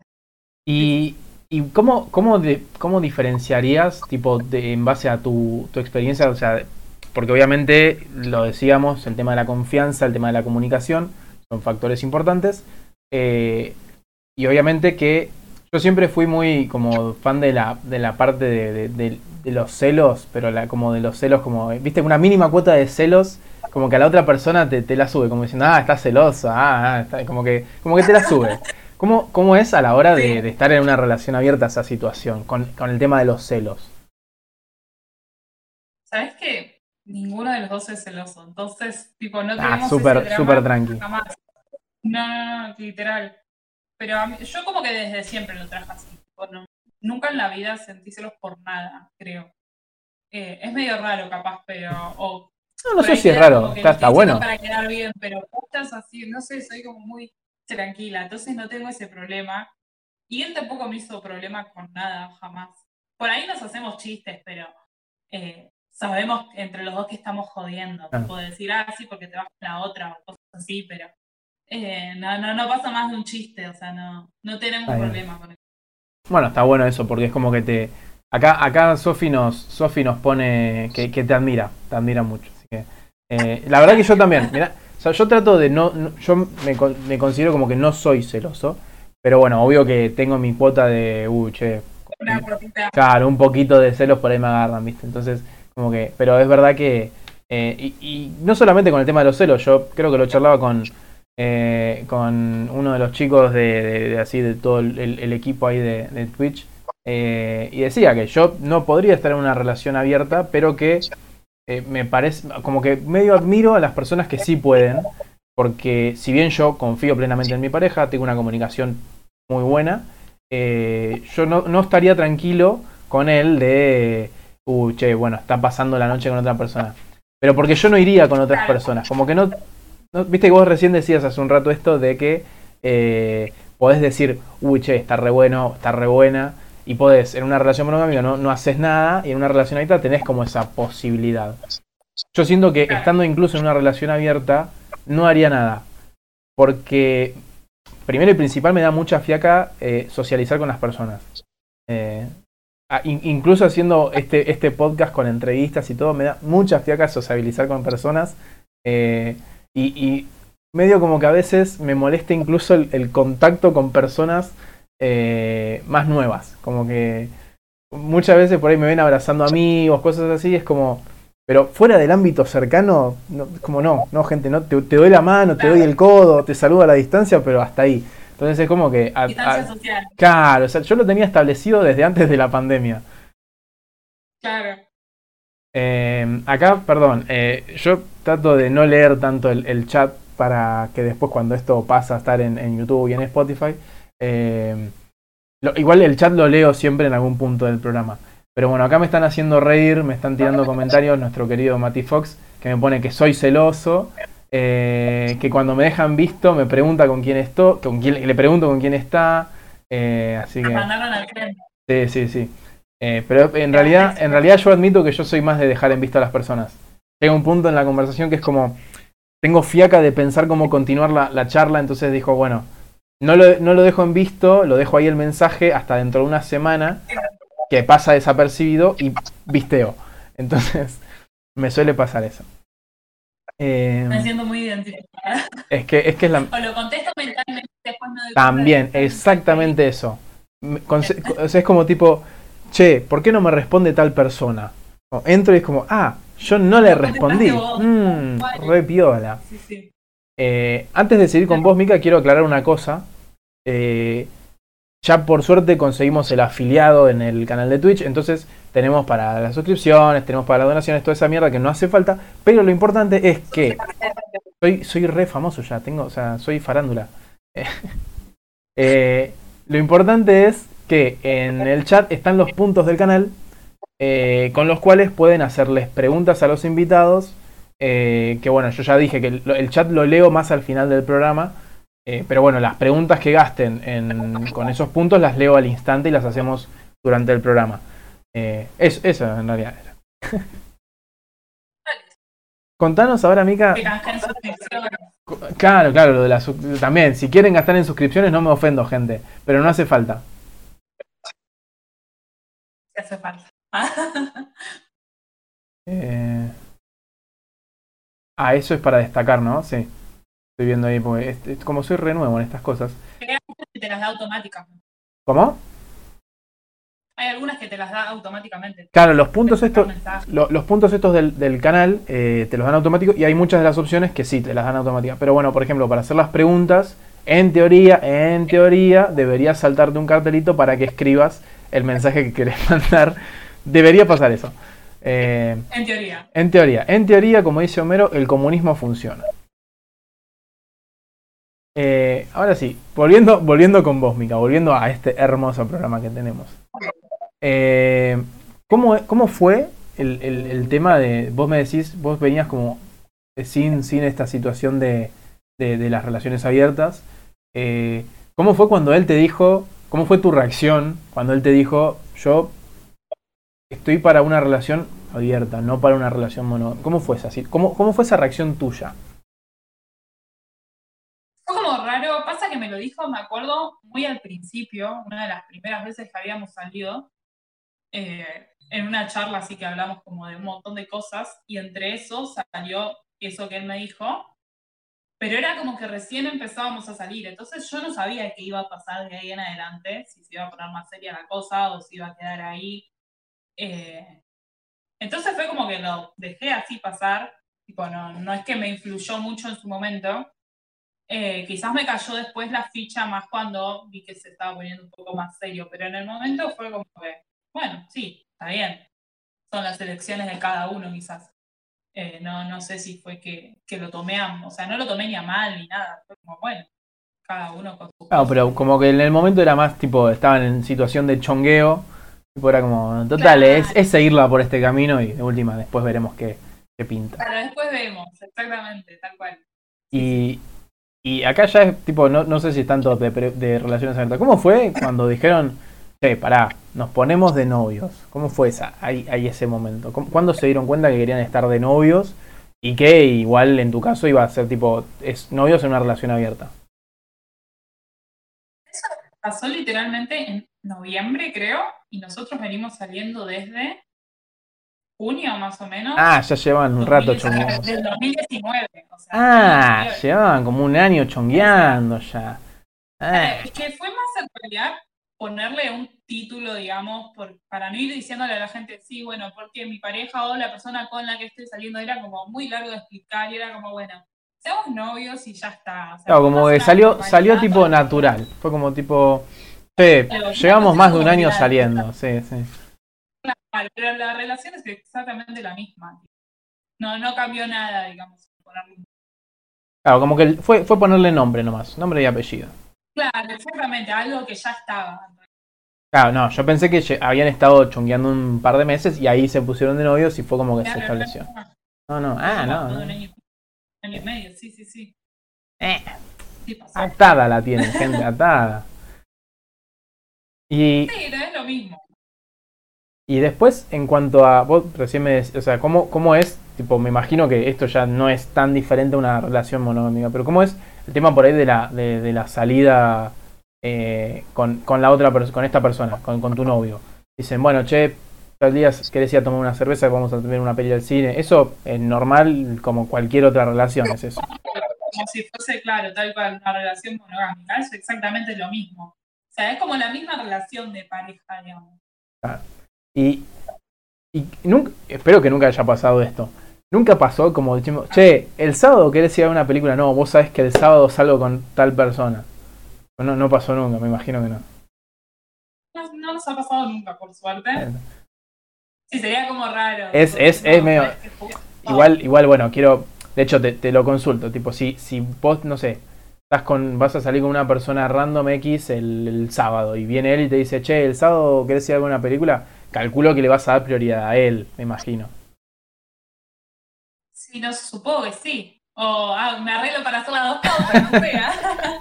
¿Y, y cómo, cómo, de- cómo diferenciarías, tipo, de, en base a tu, tu experiencia? O sea, porque obviamente lo decíamos, el tema de la confianza, el tema de la comunicación, son factores importantes. eh, y obviamente que yo siempre fui muy como fan de la, de la parte de, de- de- de los celos, pero la, como de los celos, como, viste, una mínima cuota de celos, como que a la otra persona te, te la sube, como diciendo, ah, estás celoso, ah, ah, está- como, que, como que te la sube. ¿Cómo, ¿Cómo es a la hora de, de estar en una relación abierta esa situación con, con el tema de los celos? ¿Sabes qué? Ninguno de los dos es celoso, entonces, tipo, no Ah, tenemos súper, ese drama súper tranqui. jamás. No, no, no, literal. Pero a mí- yo como que desde siempre lo traje así. tipo, no- nunca en la vida sentí celos por nada, creo. Eh, es medio raro, capaz, pero... O, No, no sé si es raro, está, está bueno. Para quedar bien, pero estás así, no sé, soy como muy tranquila, entonces no tengo ese problema. Y él tampoco me hizo problema con nada, jamás. Por ahí nos hacemos chistes, pero eh, sabemos entre los dos que estamos jodiendo. Ah. Tipo decir, ah, sí, porque te vas con la otra o cosas así, pero eh, no, no, no pasa más de un chiste, o sea, no, no tenemos problema con eso. Bueno, está bueno eso, porque es como que te. Acá, acá Sofi nos, Sofi nos pone que, que te admira, te admira mucho. Así que, eh, la verdad que yo también, mira, o sea, yo trato de no, no- yo me, me considero como que no soy celoso, pero bueno, obvio que tengo mi cuota de, uh, che, Una. Claro, un poquito de celos por ahí me agarran, ¿viste? Entonces, como que, pero es verdad que, eh, y, y no solamente con el tema de los celos, yo creo que lo charlaba con, eh, con uno de los chicos de, de- de así, de todo el, el equipo ahí de, de Twitch, eh, y decía que yo no podría estar en una relación abierta, pero que eh, me parece, como que medio admiro a las personas que sí pueden, porque si bien yo confío plenamente en mi pareja, tengo una comunicación muy buena, eh, yo no, no estaría tranquilo con él de, uh, che, bueno, está pasando la noche con otra persona. Pero porque yo no iría con otras personas. Como que no, no- Viste que vos recién decías hace un rato esto de que eh, podés decir, uy, che, está re bueno, está re buena. Y podés, en una relación monogámica no, no haces nada y en una relación abierta tenés como esa posibilidad. Yo siento que estando incluso en una relación abierta, no haría nada. Porque, primero y principal, me da mucha fiaca eh, socializar con las personas. Eh, in- incluso haciendo este, este podcast con entrevistas y todo, me da mucha fiaca sociabilizar con personas. eh, y, y medio como que a veces me molesta incluso el contacto con personas eh, más nuevas. Como que muchas veces por ahí me ven abrazando amigos, cosas así, es como... Pero fuera del ámbito cercano, no, como no, no, gente, no te, te doy la mano, te doy el codo, te saludo a la distancia, pero hasta ahí. Entonces es como que... a- a- Distancia social, Claro, o sea, yo lo tenía establecido desde antes de la pandemia. claro. Eh, acá, perdón, eh, yo trato de no leer tanto el, el chat para que después cuando esto pasa a estar en, en YouTube y en Spotify, eh, lo- igual el chat lo leo siempre en algún punto del programa. Pero bueno, acá me están haciendo reír, me están tirando comentarios nuestro querido Mati Fox, que me pone que soy celoso, eh, que cuando me dejan visto me pregunta con quién estoy, con quién, le pregunto con quién está, eh, así que... Sí, sí, sí. Eh, pero en realidad, en realidad yo admito que yo soy más de dejar en vista a las personas. Llega un punto en la conversación que es como, tengo fiaca de pensar cómo continuar la, la charla, entonces dijo, bueno, no lo, no lo dejo en visto, lo dejo ahí el mensaje hasta dentro de una semana, que pasa desapercibido y visteo. Entonces, me suele pasar eso. Eh, Me siento muy identificada. es, que, es que es la, O lo contesto mentalmente, después no También, exactamente eso. Es como tipo, che, ¿por qué no me responde tal persona? O entro y es como, ah, yo no le respondí. Mmm, re piola. Sí, sí. Eh, antes de seguir con vos, Mica, quiero aclarar una cosa. Eh, ya por suerte conseguimos el afiliado en el canal de Twitch, entonces tenemos para las suscripciones, tenemos para las donaciones, toda esa mierda que no hace falta, pero lo importante es que soy, soy re famoso ya, tengo, o sea, soy farándula. Eh, lo importante es que en el chat están los puntos del canal eh, con los cuales pueden hacerles preguntas a los invitados. Eh, que bueno, yo ya dije que el, el chat lo leo más al final del programa. eh, pero bueno, las preguntas que gasten en- con esos puntos las leo al instante y las hacemos durante el programa. Eh, es, eso en realidad era. Contanos ahora, Mica. Claro, claro, lo de la también. Si quieren gastar en suscripciones, no me ofendo, gente. Pero no hace falta. Hace falta. Eh, Ah, eso es para destacar, ¿no? Sí. Estoy viendo ahí, porque es- es- como soy re nuevo en estas cosas. Hay algunas que te las da automáticamente. ¿Cómo? Hay algunas que te las da automáticamente. Claro, los puntos estos, lo- los puntos estos del, del canal eh, te los dan automático y hay muchas de las opciones que sí te las dan automáticas. Pero bueno, por ejemplo, para hacer las preguntas, en teoría, en teoría, deberías saltarte un cartelito para que escribas el mensaje que querés mandar. Debería pasar eso. Eh, En teoría. en teoría, en teoría, como dice Homero, el comunismo funciona. Eh, ahora sí, volviendo, volviendo con vos, Mica, volviendo a este hermoso programa que tenemos. Eh, ¿cómo, cómo fue el, el- el tema de, vos me decís, vos venías como sin, sin esta situación de, de- de las relaciones abiertas? ¿Cómo fue cuando él te dijo, cómo fue tu reacción cuando él te dijo, yo estoy para una relación abierta, no para una relación monógama? ¿Cómo fue esa, cómo, cómo fue esa reacción tuya? Fue como raro, pasa que me lo dijo, me acuerdo, muy al principio, una de las primeras veces que habíamos salido, eh, en una charla así que hablamos como de un montón de cosas, y entre eso salió eso que él me dijo, pero era como que recién empezábamos a salir, entonces yo no sabía qué iba a pasar de ahí en adelante, si se iba a poner más seria la cosa o si iba a quedar ahí. Eh, entonces fue como que lo dejé así pasar, tipo, no, no es que me influyó mucho en su momento, eh, quizás me cayó después la ficha más cuando vi que se estaba poniendo un poco más serio, pero en el momento fue como que, bueno, sí, está bien. Son las elecciones de cada uno quizás. Eh, no, no sé si fue que, que lo tomé a, o sea, no lo tomé ni a mal ni nada, fue como, bueno, cada uno con su... Pero como que en el momento era más tipo, estaban en situación de chongueo, tipo era como, total, Claro. es, es seguirla por este camino y de última después veremos qué, qué pinta. Pero después vemos, exactamente, tal cual. Y, y acá ya es tipo, no, no sé si es tanto de, relaciones abiertas. ¿Cómo fue cuando dijeron, che, pará, nos ponemos de novios? ¿Cómo fue esa, ahí, ahí ese momento? ¿Cómo- ¿Cuándo se dieron cuenta que querían estar de novios? Y que igual en tu caso iba a ser tipo, es novios en una relación abierta. Eso pasó literalmente en noviembre, creo, y nosotros venimos saliendo desde junio más o menos. Ah, ya llevan un rato 2019, chongueando. Del 2019. O sea, Ah, 2019. llevaban como un año chongueando ya. Ah, Eh, Es que fue más en realidad ponerle un título, digamos, por, para no ir diciéndole a la gente, sí, bueno, porque mi pareja o la persona con la que estoy saliendo era como muy largo de explicar y era como, bueno, seamos novios y ya está. O sea, claro, fue como que salió, salió tipo natural. Fue como tipo, Claro, llevamos más de un año saliendo. Sí, sí. Pero la relación es exactamente la misma. No, no cambió nada, digamos. Claro, como que fue, fue ponerle nombre nomás, nombre y apellido. Claro, exactamente, algo que ya estaba. Claro, no, yo pensé que habían estado chongueando un par de meses y ahí se pusieron de novios y fue como que se estableció. no, No, ah, no. un año, año y medio, sí, sí, sí. Eh, Sí, atada la tienen, gente, atada. Y, Sí, no es lo mismo. y después, en cuanto a. Vos recién me decís, o sea, ¿cómo, ¿cómo es? Tipo, me imagino que esto ya no es tan diferente a una relación monogámica, pero ¿cómo es el tema por ahí de la, de, de la salida eh, con, con la otra con esta persona, con, con tu novio? Dicen, bueno, che, tal día querés ir a tomar una cerveza, vamos a ver una peli al cine. Eso es normal como cualquier otra relación, es eso. Como si fuese, claro, tal cual, una relación monogámica. Es exactamente lo mismo. O sea, es como la misma relación de pareja, digamos. Y, y nunca, espero que nunca haya pasado esto. Nunca pasó como decimos, che, el sábado querés ir a una película, no, vos sabés que el sábado salgo con tal persona. No, no pasó nunca, me imagino que no. No, no nos ha pasado nunca, por suerte. Sí, sería como raro. Es- es- es medio- que Igual, igual, bueno, quiero, de hecho te, te lo consulto, tipo, si, si vos, no sé, estás con, vas a salir con una persona random X el, el sábado y viene él y te dice, che, el sábado querés ir a ver una película, calculo que le vas a dar prioridad a él, me imagino. Sí, no supongo que sí. O ah, me arreglo para hacer las dos cosas, no sé. ¿ah?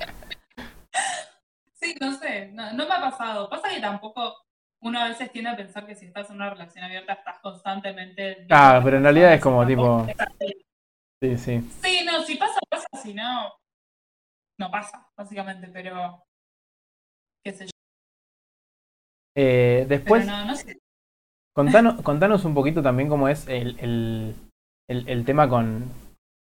sí, no sé, no, no me ha pasado. Pasa que tampoco uno a veces tiende a pensar que si estás en una relación abierta estás constantemente. Ah, pero en realidad es como tipo. Sí, sí. Sí, no, si pasa, pasa, si no, no pasa, básicamente, pero. qué sé yo. Eh, después, Pero no, no sé. contanos, contanos un poquito también cómo es el, el, el, el tema con.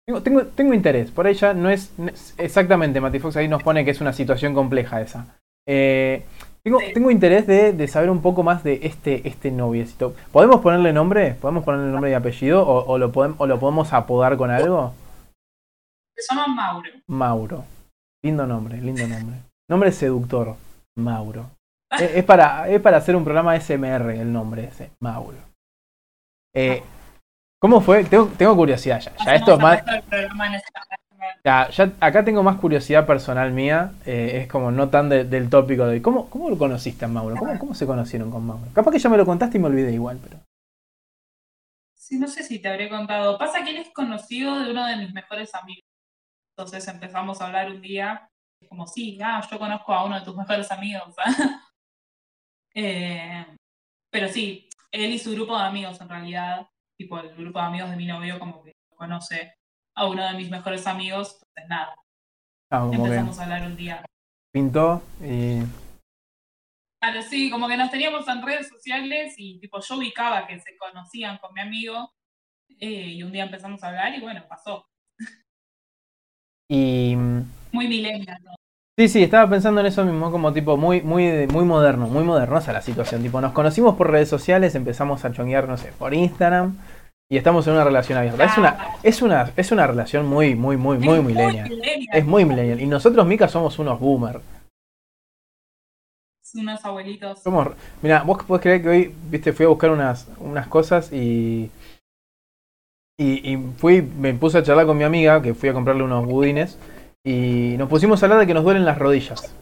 Tengo, tengo, tengo interés, por ahí ya no es, no es- exactamente, Mati Fox ahí nos pone que es una situación compleja esa. Eh, tengo, Sí. tengo interés de, de saber un poco más de este, este noviecito. ¿Podemos ponerle nombre? ¿Podemos ponerle nombre y apellido? ¿O, o lo, podem- o lo podemos apodar con algo? Se llama Mauro. Mauro. Lindo nombre, lindo nombre. Nombre seductor. Mauro. Es, es para, es para hacer un programa SMR el nombre ese. Mauro. Eh, ¿Cómo fue? Tengo, tengo curiosidad ya. Ya esto es más. Ya, ya acá tengo más curiosidad personal mía. eh, es como no tan de- del tópico de. ¿Cómo, ¿Cómo lo conociste a Mauro? ¿Cómo, ¿Cómo se conocieron con Mauro? Capaz que ya me lo contaste y me olvidé igual, pero. Sí, no sé si te habré contado. Pasa que él es conocido de uno de mis mejores amigos. Entonces empezamos a hablar un día. Es como, sí, ah, yo conozco a uno de tus mejores amigos. Eh, pero sí, él y su grupo de amigos, en realidad, tipo el grupo de amigos de mi novio, como que conoce a uno de mis mejores amigos. Entonces, nada, Ah, empezamos a hablar un día. pintó y. Claro, sí, como que nos teníamos en redes sociales y tipo yo ubicaba que se conocían con mi amigo eh, y un día empezamos a hablar y bueno, pasó. Y. Muy millennial, ¿no? Sí, sí, estaba pensando en eso mismo, como tipo muy, muy, muy moderno, muy modernosa la situación. Tipo, nos conocimos por redes sociales, empezamos a chonguear, no sé, por Instagram y estamos en una relación abierta. Es una, es una, es una relación muy, muy, muy, muy millennial. millennial. Es muy millennial. Y nosotros, Mika, somos unos boomer. Unos abuelitos. Somos, mira, vos podés creer que hoy, viste, fui a buscar unas, unas cosas y, y, fui, me puse a charlar con mi amiga, que fui a comprarle unos budines, y nos pusimos a hablar de que nos duelen las rodillas.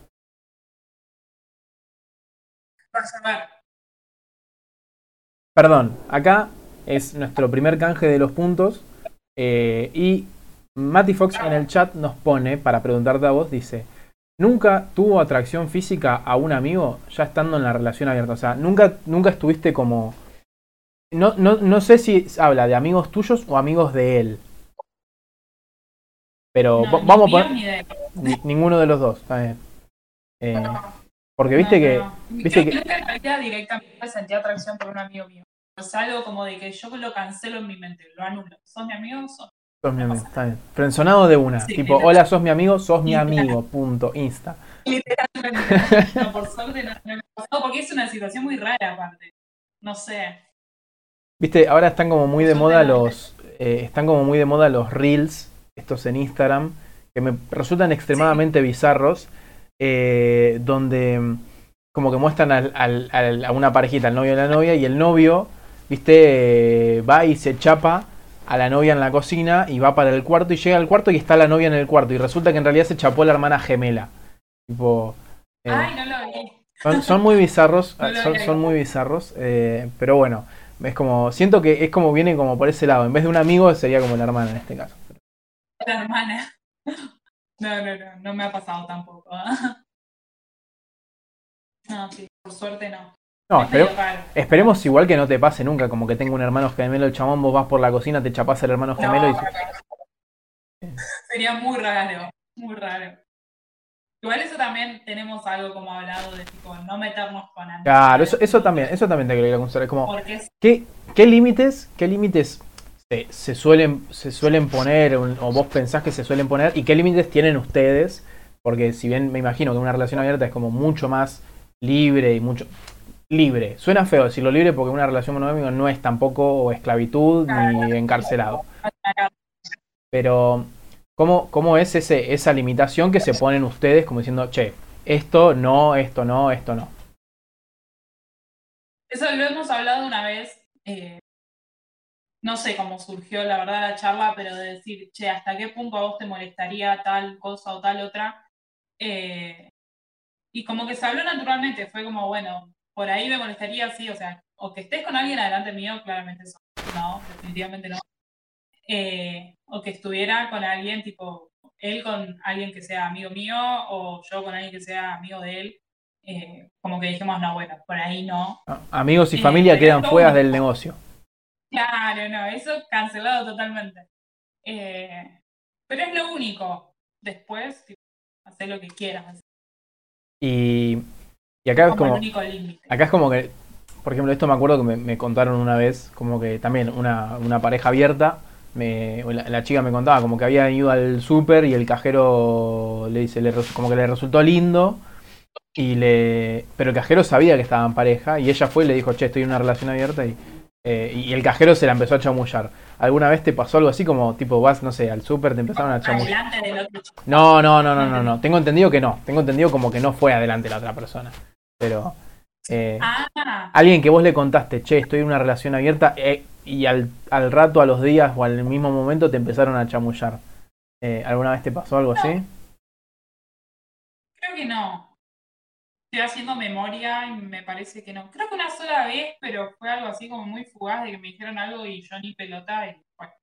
Perdón, acá es nuestro primer canje de los puntos. eh, y Matty Fox en el chat nos pone, para preguntarte a vos, dice, ¿nunca tuvo atracción física a un amigo ya estando en la relación abierta? O sea, nunca, nunca estuviste como... No, no, no sé si habla de amigos tuyos o amigos de él. Pero No, vamos a poner... ni ninguno de los dos, está bien. Eh, porque viste que... viste Creo que- directamente sentí atracción por un amigo mío. Es algo como de que yo lo cancelo en mi mente, lo anulo. ¿Sos mi amigo? Sos. Sos mi amigo, está bien. Frenzonado de una. Sí, tipo, hola, sos mi amigo, sos mi amigo, punto, insta. Literalmente. No, por suerte no, no porque es una situación muy rara aparte. No sé. Viste, ahora están como muy de moda los. eh, están como muy de moda los reels, estos en Instagram, que me resultan extremadamente bizarros. eh, donde mm, como que muestran al- al- al- a una parejita, al novio y la novia, y el novio, viste, eh, va y se chapa a la novia en la cocina y va para el cuarto y llega al cuarto y está la novia en el cuarto. Y resulta que en realidad se chapó la hermana gemela. Tipo. eh, Ay, no lo vi. Son, son muy bizarros, No son, muy bizarros, eh, pero bueno, es como, siento que es como viene como por ese lado, en vez de un amigo sería como la hermana en este caso. La hermana. No, no, no, no me ha pasado tampoco. No, sí, por suerte no. No, espere- esperemos igual que no te pase nunca, como que tenga un hermano gemelo el chamón, vos vas por la cocina, te chapás al hermano gemelo No, y... Sería muy raro, muy raro. Igual eso también tenemos algo como hablado de tipo no meternos con amigos. Claro, eso, eso también, eso también te quería consultar, es como, es ¿qué, qué límites, qué límites se, se suelen, se suelen poner, o o vos pensás que se suelen poner, y qué límites tienen ustedes? Porque si bien me imagino que una relación abierta es como mucho más libre y mucho... Libre, suena feo decirlo libre porque una relación monogámica no es tampoco esclavitud ni encarcelado. Pero, ¿cómo, cómo es ese, esa limitación que se ponen ustedes como diciendo, che, esto no, esto no, esto no? Eso lo hemos hablado una vez. eh, no sé cómo surgió la verdad la charla, pero de decir, che, ¿hasta qué punto a vos te molestaría tal cosa o tal otra? Eh, y como que se habló naturalmente, fue como, bueno, por ahí me molestaría, sí, o sea, o que estés con alguien adelante mío, claramente eso, no, definitivamente no. Eh, o que estuviera con alguien, tipo, él con alguien que sea amigo mío, o yo con alguien que sea amigo de él, eh, como que dijimos, no, bueno, por ahí no. Amigos y familia quedan fuera del negocio. Claro, no, eso cancelado totalmente. pero es lo único. Después, tipo, hacer lo que quieras. Y, y acá es como. Acá es como que. Por ejemplo, esto me acuerdo que me, contaron una vez, como que también una, una pareja abierta. Me, la, chica me contaba como que había ido al súper y el cajero le dice, le, como que le resultó lindo. Y le, pero el cajero sabía que estaban pareja y ella fue y le dijo, che, estoy en una relación abierta y eh, y el cajero se la empezó a chamullar. ¿Alguna vez te pasó algo así como tipo vas, no sé, al súper, te empezaron a chamullar? No, no, no, no, no, no. Tengo entendido que no. Tengo entendido como que no fue adelante la otra persona. Pero eh, ah. alguien que vos le contaste, che, estoy en una relación abierta eh, y al, al, rato, a los días o al mismo momento te empezaron a chamullar. ¿Alguna vez te pasó algo así? Creo que no estoy haciendo memoria y me parece que no. Creo que una sola vez, pero fue algo así como muy fugaz de que me dijeron algo y yo ni pelota y bueno,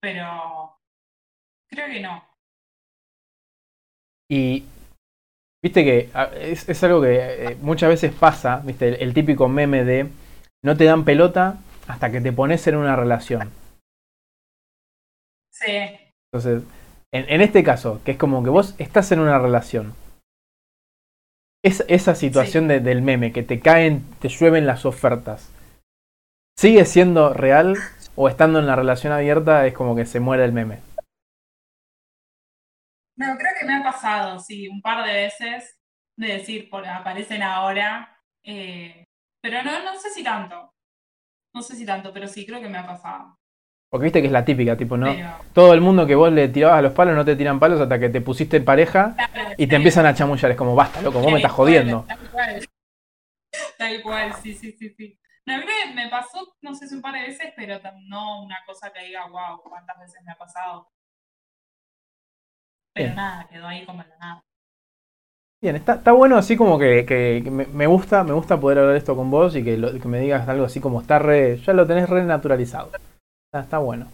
pero creo que no. Y viste que es, algo que eh, muchas veces pasa, viste, el, típico meme de no te dan pelota hasta que te pones en una relación. Sí. Entonces, en, en este caso, que es como que vos estás en una relación, es, esa situación del meme, que te caen, te llueven las ofertas, ¿sigue siendo real o estando en la relación abierta es como que se muere el meme? No, creo que me ha pasado, sí, un par de veces de decir, por, aparecen ahora, eh, pero no, no sé si tanto. No sé si tanto, pero sí, creo que me ha pasado. Porque viste que es la típica, tipo, ¿no? Todo el mundo que vos le tirabas a los palos no te tiran palos hasta que te pusiste en pareja y te empiezan a chamullar. Es como, basta, loco, vos me estás jodiendo. Tal cual, tal cual, sí, sí, sí, sí. No, me, me pasó, no sé si un par de veces, pero no una cosa que diga, wow, cuántas veces me ha pasado. Pero nada, quedó ahí como la nada. Bien, está, está bueno así como que, que, me, gusta, me gusta poder hablar esto con vos y que, que me digas algo así como está re, ya lo tenés re naturalizado. Está, bueno.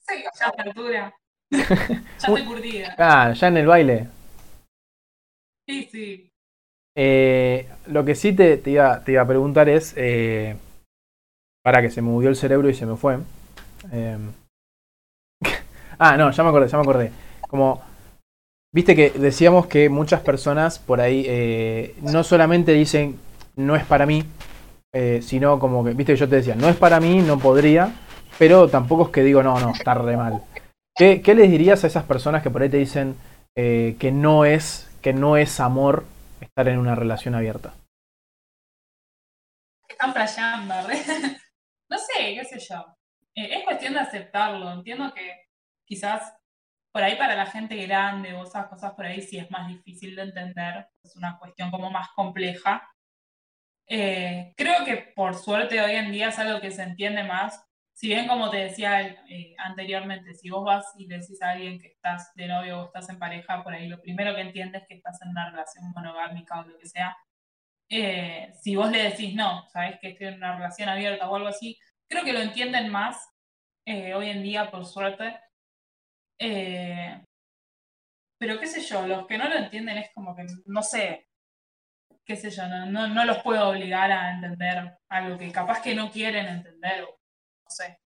Sí, ya a altura. ya estoy curtida. Ah, ya en el baile. Sí, sí. Eh, lo que sí te, te, iba, te, iba, a preguntar es. Eh, para que se me movió el cerebro y se me fue. Eh, ah, no, ya me acordé, ya me acordé. Como. Viste que decíamos que muchas personas por ahí eh, no solamente dicen no es para mí, eh, sino como que, viste que yo te decía, no es para mí, no podría, pero tampoco es que digo, no, no, está re mal. ¿Qué, qué les dirías a esas personas que por ahí te dicen eh, que, no es, que no es amor estar en una relación abierta? Están flasheando, no sé, qué sé yo. Es cuestión de aceptarlo. Entiendo que quizás por ahí para la gente grande o esas cosas por ahí sí es más difícil de entender. Es una cuestión como más compleja. Eh, creo que por suerte hoy en día es algo que se entiende más si bien como te decía eh, anteriormente, si vos vas y le decís a alguien que estás de novio o estás en pareja, por ahí lo primero que entiendes es que estás en una relación monogámica o lo que sea. Eh, si vos le decís no, sabes que estoy en una relación abierta o algo así, creo que lo entienden más eh, hoy en día, por suerte. Pero qué sé yo, los que no lo entienden es como que, no sé, qué sé yo, no, no, no los puedo obligar a entender algo que capaz que no quieren entender no sé.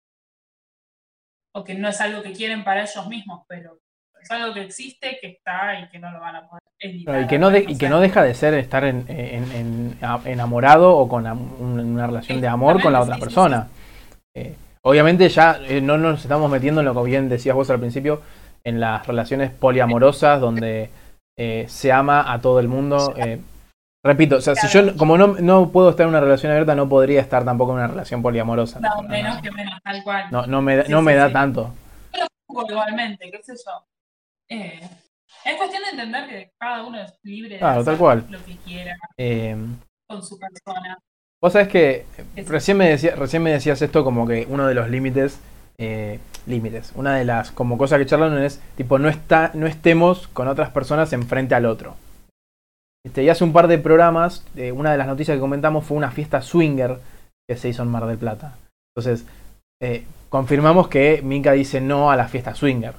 O que no es algo que quieren para ellos mismos, pero es algo que existe, que está y que no lo van a poder y, que no y que no deja de ser estar en, en, enamorado o con una relación de amor con la otra persona. Eh, obviamente ya eh, no nos estamos metiendo en lo que bien decías vos al principio, en las relaciones poliamorosas donde eh, se ama a todo el mundo. Repito, o sea, si yo como no, no puedo estar en una relación abierta, no podría estar tampoco en una relación poliamorosa. No, menos que menos, tal cual. No, no me, no me da tanto. Pero igualmente, qué sé yo. Eh, es cuestión de entender que cada uno es libre de hacer tal cual. lo que quiera eh, con su persona. Vos sabés que recién me, decía, recién me decías esto como que uno de los límites, eh, límites, una de las como cosas que charlan es tipo no está, no estemos con otras personas enfrente al otro. Este, y hace un par de programas, eh, una de las noticias que comentamos fue una fiesta swinger que se hizo en Mar del Plata. Entonces, eh, confirmamos que Mika dice no a la fiesta swinger.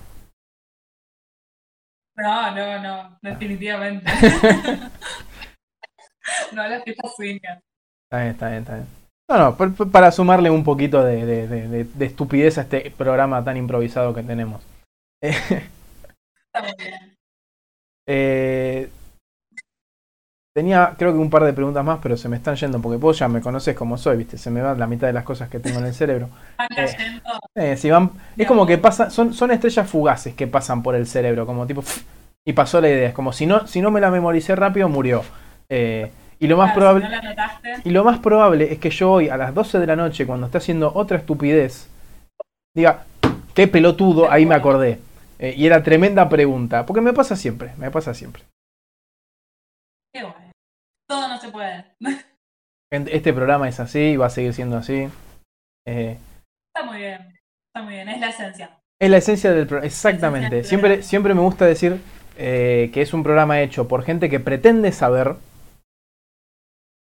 No, no, no, definitivamente. no a la fiesta swinger. Está bien, está bien, está bien. No, no, para sumarle un poquito de, de- de- de- de estupidez a este programa tan improvisado que tenemos. Está muy bien. Eh, tenía, creo que un par de preguntas más, pero se me están yendo porque vos ya me conoces como soy, ¿viste? Se me va la mitad de las cosas que tengo en el cerebro. Van cayendo. Eh, si van, es como que pasa, son, son estrellas fugaces que pasan por el cerebro, como tipo, y pasó la idea. Es como si no, si no me la memoricé rápido, murió. Eh, y lo más Claro, si probable. no Y lo más probable es que yo hoy a las 12 de la noche, cuando esté haciendo otra estupidez, diga, qué pelotudo, ahí me acordé. Eh, y era tremenda pregunta, porque me pasa siempre, me pasa siempre. qué bueno. Todo no se puede. Este programa es así y va a seguir siendo así. Eh, Está muy bien. Está muy bien. Es la esencia. es la esencia del programa, exactamente. del Siempre, programa. siempre me gusta decir eh, que es un programa hecho por gente que pretende saber,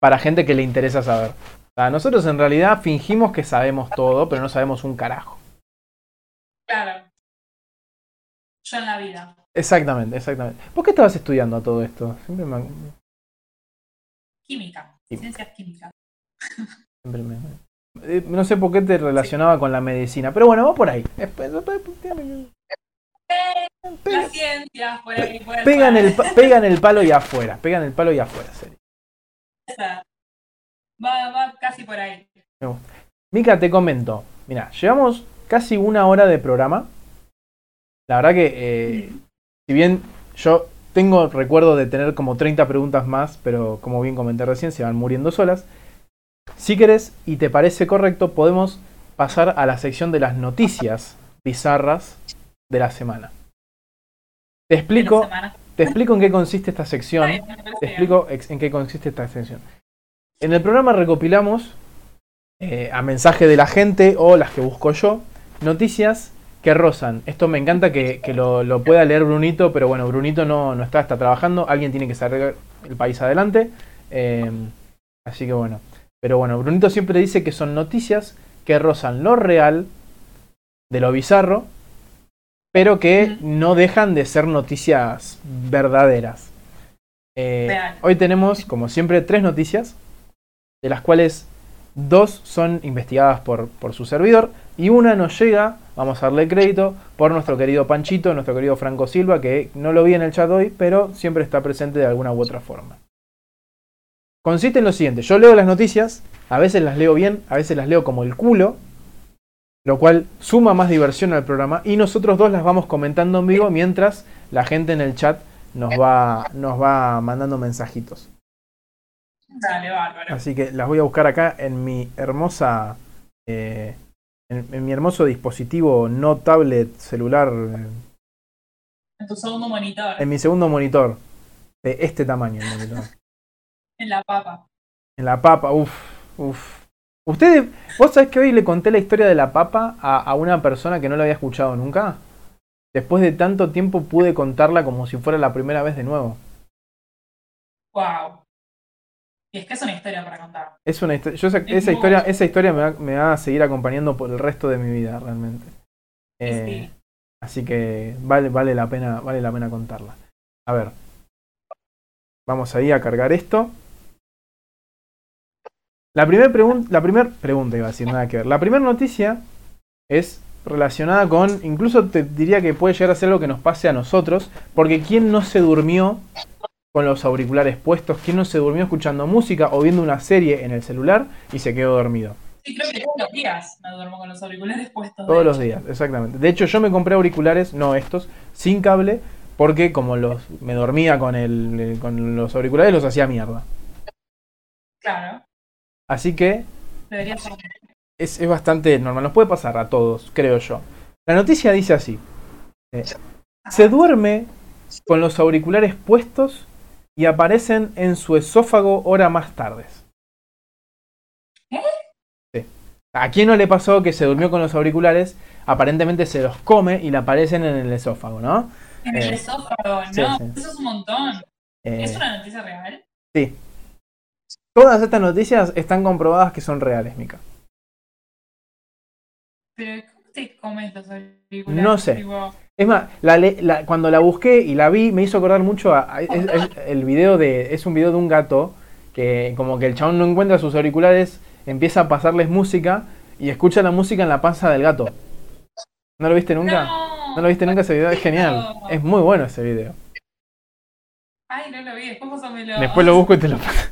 para gente que le interesa saber. O sea, nosotros en realidad fingimos que sabemos todo, pero no sabemos un carajo. Claro. Yo en la vida. Exactamente, exactamente. ¿Por qué estabas estudiando todo esto? Siempre me, Química. Sí. Ciencias químicas. siempre me- eh, no sé por qué te relacionaba con la medicina, pero bueno, va por ahí. Pegan ser. el, pegan el palo y afuera, pegan el palo y afuera. serio. Esa. Va, va casi por ahí. Mica, te comento. Mira, llevamos casi una hora de programa. La verdad que, eh, si bien yo tengo recuerdo de tener como 30 preguntas más, pero como bien comenté recién, se van muriendo solas. Si querés y te parece correcto, podemos pasar a la sección de las noticias bizarras de la semana. Te explico, semana. Te explico en qué consiste esta sección. Te explico ex- en qué consiste esta sección. En el programa recopilamos, eh, a mensaje de la gente o las que busco yo, noticias que rozan. Esto me encanta que, que lo, lo pueda leer Brunito, pero bueno, Brunito no, no está, está trabajando. Alguien tiene que sacar el país adelante. eh, así que bueno. Pero bueno, Brunito siempre dice que son noticias que rozan lo real de lo bizarro, pero que no dejan de ser noticias verdaderas. Eh, hoy tenemos, como siempre, tres noticias, de las cuales dos son investigadas por, por su servidor y una nos llega, vamos a darle crédito, por nuestro querido Panchito, nuestro querido Franco Silva, que no lo vi en el chat hoy, pero siempre está presente de alguna u otra forma. Consiste en lo siguiente, yo leo las noticias, a veces las leo bien, a veces las leo como el culo, lo cual suma más diversión al programa y nosotros dos las vamos comentando en vivo mientras la gente en el chat nos va, nos va mandando mensajitos. Dale, bárbaro. Así que las voy a buscar acá en mi hermosa. eh, en, en mi hermoso dispositivo no tablet celular. eh, En tu segundo monitor. En mi segundo monitor. De este tamaño el monitor. En la papa. En la papa, uff, uff. Ustedes, vos sabés que hoy le conté la historia de la papa a, a una persona que no la había escuchado nunca. Después de tanto tiempo pude contarla como si fuera la primera vez de nuevo. Wow. Y es que es una historia para contar. Es una histo- yo esa, Es esa historia, esa historia me va, me va a seguir acompañando por el resto de mi vida, realmente. Eh, sí. Así que vale, vale la pena, vale la pena contarla. A ver. Vamos ahí a cargar esto. La primera pregunta, la primera pregunta iba a decir, nada que ver. La primera noticia es relacionada con, incluso te diría que puede llegar a ser algo que nos pase a nosotros, porque ¿quién no se durmió con los auriculares puestos? ¿Quién no se durmió escuchando música o viendo una serie en el celular y se quedó dormido? Sí, creo que todos los días me duermo con los auriculares puestos. Todos los días, exactamente. De hecho, yo me compré auriculares, no estos, sin cable, porque como los me dormía con, el, eh, con los auriculares, los hacía mierda. Claro. Así que es, es bastante normal, nos puede pasar a todos, creo yo. La noticia dice así. eh, se duerme con los auriculares puestos y aparecen en su esófago hora más tardes. ¿Eh? Sí. ¿A quién no le pasó que se durmió con los auriculares? Aparentemente se los come y le aparecen en el esófago, ¿no? En Eh, el esófago, sí, no, sí. eso es un montón. Eh, ¿Es una noticia real? Sí. Todas estas noticias están comprobadas que son reales, Mika. Pero ¿cómo te comes los auriculares? No sé. Tipo, Es más, la le- la- cuando la busqué y la vi, me hizo acordar mucho a, a- el video de. Es un video de un gato que como que el chabón no encuentra sus auriculares, empieza a pasarles música y escucha la música en la panza del gato. ¿No lo viste nunca? No, ¿No lo viste nunca ese video? Es genial. Es muy bueno ese video. Ay, no lo vi, después pásamelo. Después lo busco y te lo paso.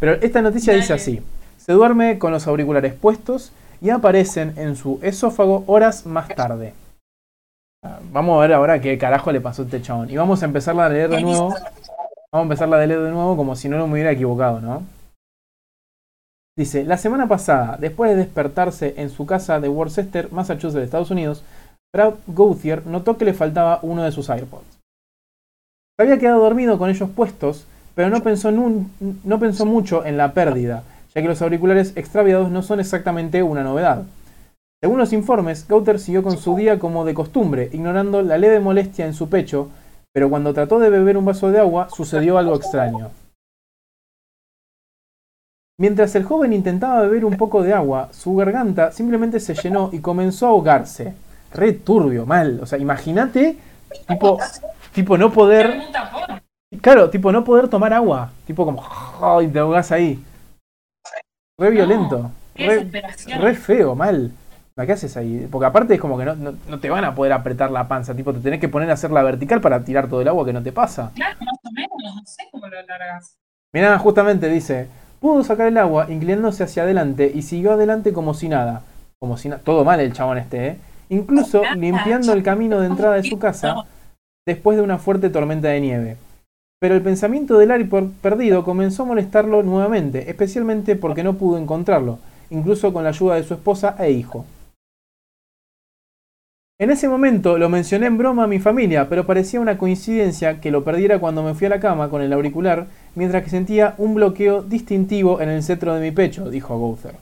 Pero esta noticia dice así. Se duerme con los auriculares puestos y aparecen en su esófago horas más tarde. Ah, Vamos a ver ahora qué carajo le pasó a este chabón. Y vamos a empezarla a leer de nuevo. Vamos a empezarla a leer de nuevo como si no me hubiera equivocado, ¿no? Dice, la semana pasada, después de despertarse en su casa de Worcester, Massachusetts, Estados Unidos, Brad Gauthier notó que le faltaba uno de sus AirPods. Se había quedado dormido con ellos puestos, pero no pensó, no pensó mucho en la pérdida, ya que los auriculares extraviados no son exactamente una novedad. Según los informes, Gauthier siguió con su día como de costumbre, ignorando la leve molestia en su pecho, pero cuando trató de beber un vaso de agua, sucedió algo extraño. Mientras el joven intentaba beber un poco de agua, su garganta simplemente se llenó y comenzó a ahogarse. Re turbio, mal. O sea, imagínate, tipo, tipo no poder. Claro, tipo no poder tomar agua. Tipo como. ¡ay! te ahogás ahí. Re violento. Re feo, mal. ¿Qué haces ahí? Porque aparte es como que no, no, no te van a poder apretar la panza. Tipo, te tenés que poner a hacerla vertical para tirar todo el agua que no te pasa. Claro, más o menos, no sé cómo lo largas. Mirá, justamente dice, pudo sacar el agua inclinándose hacia adelante y siguió adelante como si nada. Como si nada. Todo mal el chabón este, ¿eh? Incluso limpiando el camino de entrada de su casa después de una fuerte tormenta de nieve. Pero el pensamiento del iPod perdido comenzó a molestarlo nuevamente, especialmente porque no pudo encontrarlo, incluso con la ayuda de su esposa e hijo. En ese momento lo mencioné en broma a mi familia, pero parecía una coincidencia que lo perdiera cuando me fui a la cama con el auricular, mientras que sentía un bloqueo distintivo en el centro de mi pecho, dijo Gauther.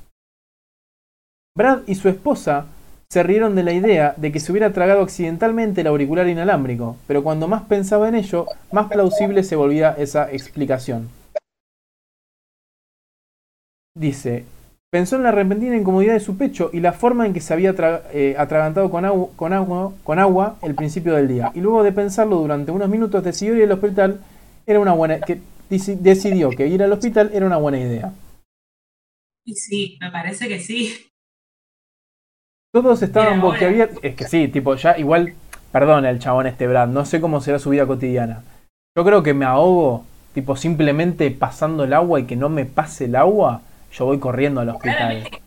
Brad y su esposa se rieron de la idea de que se hubiera tragado accidentalmente el auricular inalámbrico, pero cuando más pensaba en ello, más plausible se volvía esa explicación. Dice, pensó en la repentina incomodidad de su pecho y la forma en que se había eh, atragantado con, agu- con agua, con agua el principio del día, y luego de pensarlo durante unos minutos decidió ir al hospital, era una buena, que deci- decidió que ir al hospital era una buena idea. Sí, me parece que sí. Todos estaban boquiabiertos. Es que sí, tipo, ya igual, perdón el chabón este Brad, no sé cómo será su vida cotidiana. Yo creo que me ahogo, tipo, simplemente pasando el agua y que no me pase el agua, yo voy corriendo al hospital. Claramente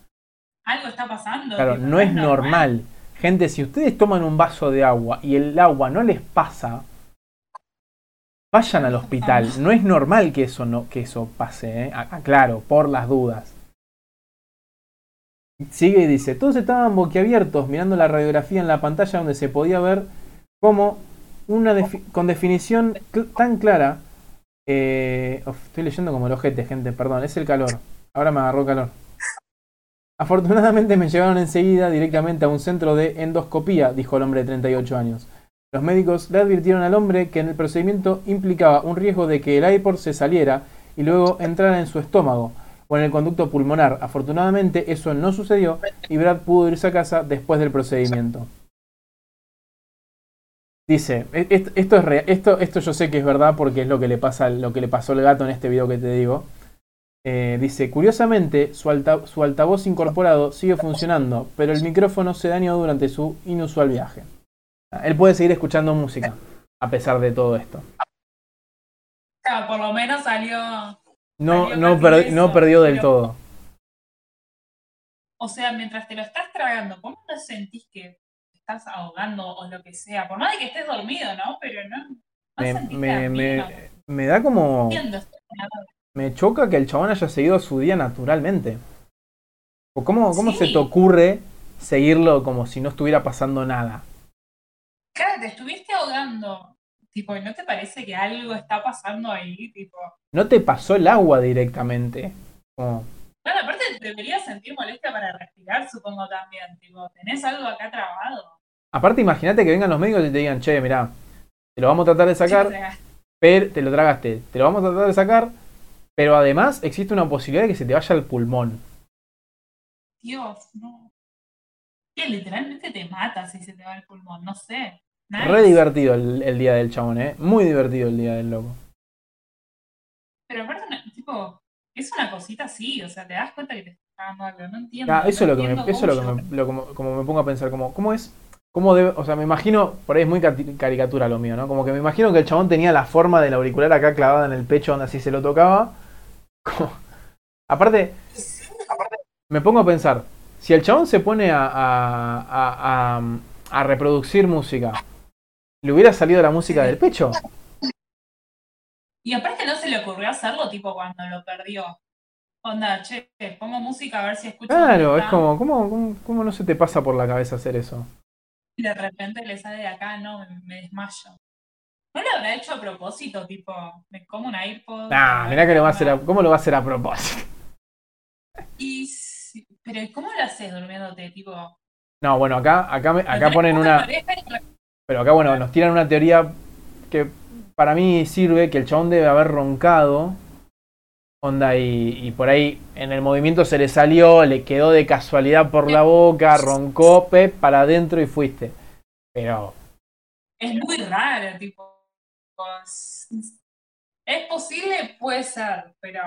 algo está pasando. Claro, no es normal. Gente, si ustedes toman un vaso de agua y el agua no les pasa, vayan al hospital. No es normal que eso no, que eso pase, ¿eh? Aclaro, por las dudas. Sigue y dice, todos estaban boquiabiertos mirando la radiografía en la pantalla donde se podía ver como una con definición tan clara. eh, estoy leyendo como el ojete, gente, perdón, es el calor. Ahora me agarró calor. Afortunadamente me llevaron enseguida directamente a un centro de endoscopía, dijo el hombre de 38 años. Los médicos le advirtieron al hombre que en el procedimiento implicaba un riesgo de que el iPod se saliera y luego entrara en su estómago o en el conducto pulmonar. Afortunadamente eso no sucedió y Brad pudo irse a casa después del procedimiento. Dice, e- est- esto es esto, esto yo sé que es verdad porque es lo que le pasa lo que le pasó al gato en este video que te digo. Eh, dice, curiosamente, su, alta- su altavoz incorporado sigue funcionando, pero el micrófono se dañó durante su inusual viaje. Él puede seguir escuchando música, a pesar de todo esto. Por lo menos salió. No, no, perdió del pero- todo. O sea, mientras te lo estás tragando, ¿cómo no sentís que estás ahogando o lo que sea? Por más de que estés dormido, ¿no? Pero no. no Me, me- me- da como... Entiendo, nada. Me choca que el chabón haya seguido su día naturalmente. ¿O ¿Cómo, cómo se te ocurre seguirlo como si no estuviera pasando nada? Claro, te estuviste ahogando. Tipo, ¿no te parece que algo está pasando ahí? Tipo, No te pasó el agua directamente. Como, Claro, aparte deberías sentir molestia para respirar, supongo también. Tipo, tenés algo acá trabado. Aparte, imagínate que vengan los médicos y te digan, che, mirá, te lo vamos a tratar de sacar, pero te lo tragaste, te lo vamos a tratar de sacar, pero además existe una posibilidad de que se te vaya al pulmón. Dios, no. Que literalmente te mata si se te va el pulmón, no sé. Nice. Re divertido el, el día del chabón, ¿eh? Muy divertido el día del loco. Pero aparte, tipo, es una cosita así, o sea, te das cuenta que te está dando algo, no entiendo. Ah, eso es no lo que me, eso es lo que me, lo como, como me pongo a pensar, como, ¿cómo es? ¿Cómo debe, o sea, me imagino, por ahí es muy caricatura lo mío, ¿no? Como que me imagino que el chabón tenía la forma del auricular acá clavada en el pecho donde así se lo tocaba. Como- aparte, me pongo a pensar, si el chabón se pone a, a- a reproducir música, ¿le hubiera salido la música del pecho? Y aparte no se le ocurrió hacerlo tipo cuando lo perdió. Onda, che, pongo música a ver si escucho. Claro, es como, ¿cómo, cómo, cómo no se te pasa por la cabeza hacer eso? Y de repente le sale de acá, no, me, desmayo. ¿No lo habrá hecho a propósito? Tipo, me como un AirPod. Ah, mirá que lo va a hacer a, ¿cómo lo va a hacer a propósito? Y pero ¿cómo lo haces durmiéndote? Tipo, No, bueno, acá, acá, acá ponen una, Pero acá, bueno, nos tiran una teoría que para mí sirve que el chabón debe haber roncado. Onda, y, y por ahí en el movimiento se le salió, le quedó de casualidad por la boca, roncó, pe, para adentro y fuiste. Pero, Es muy raro, tipo. Es es posible, puede ser, pero.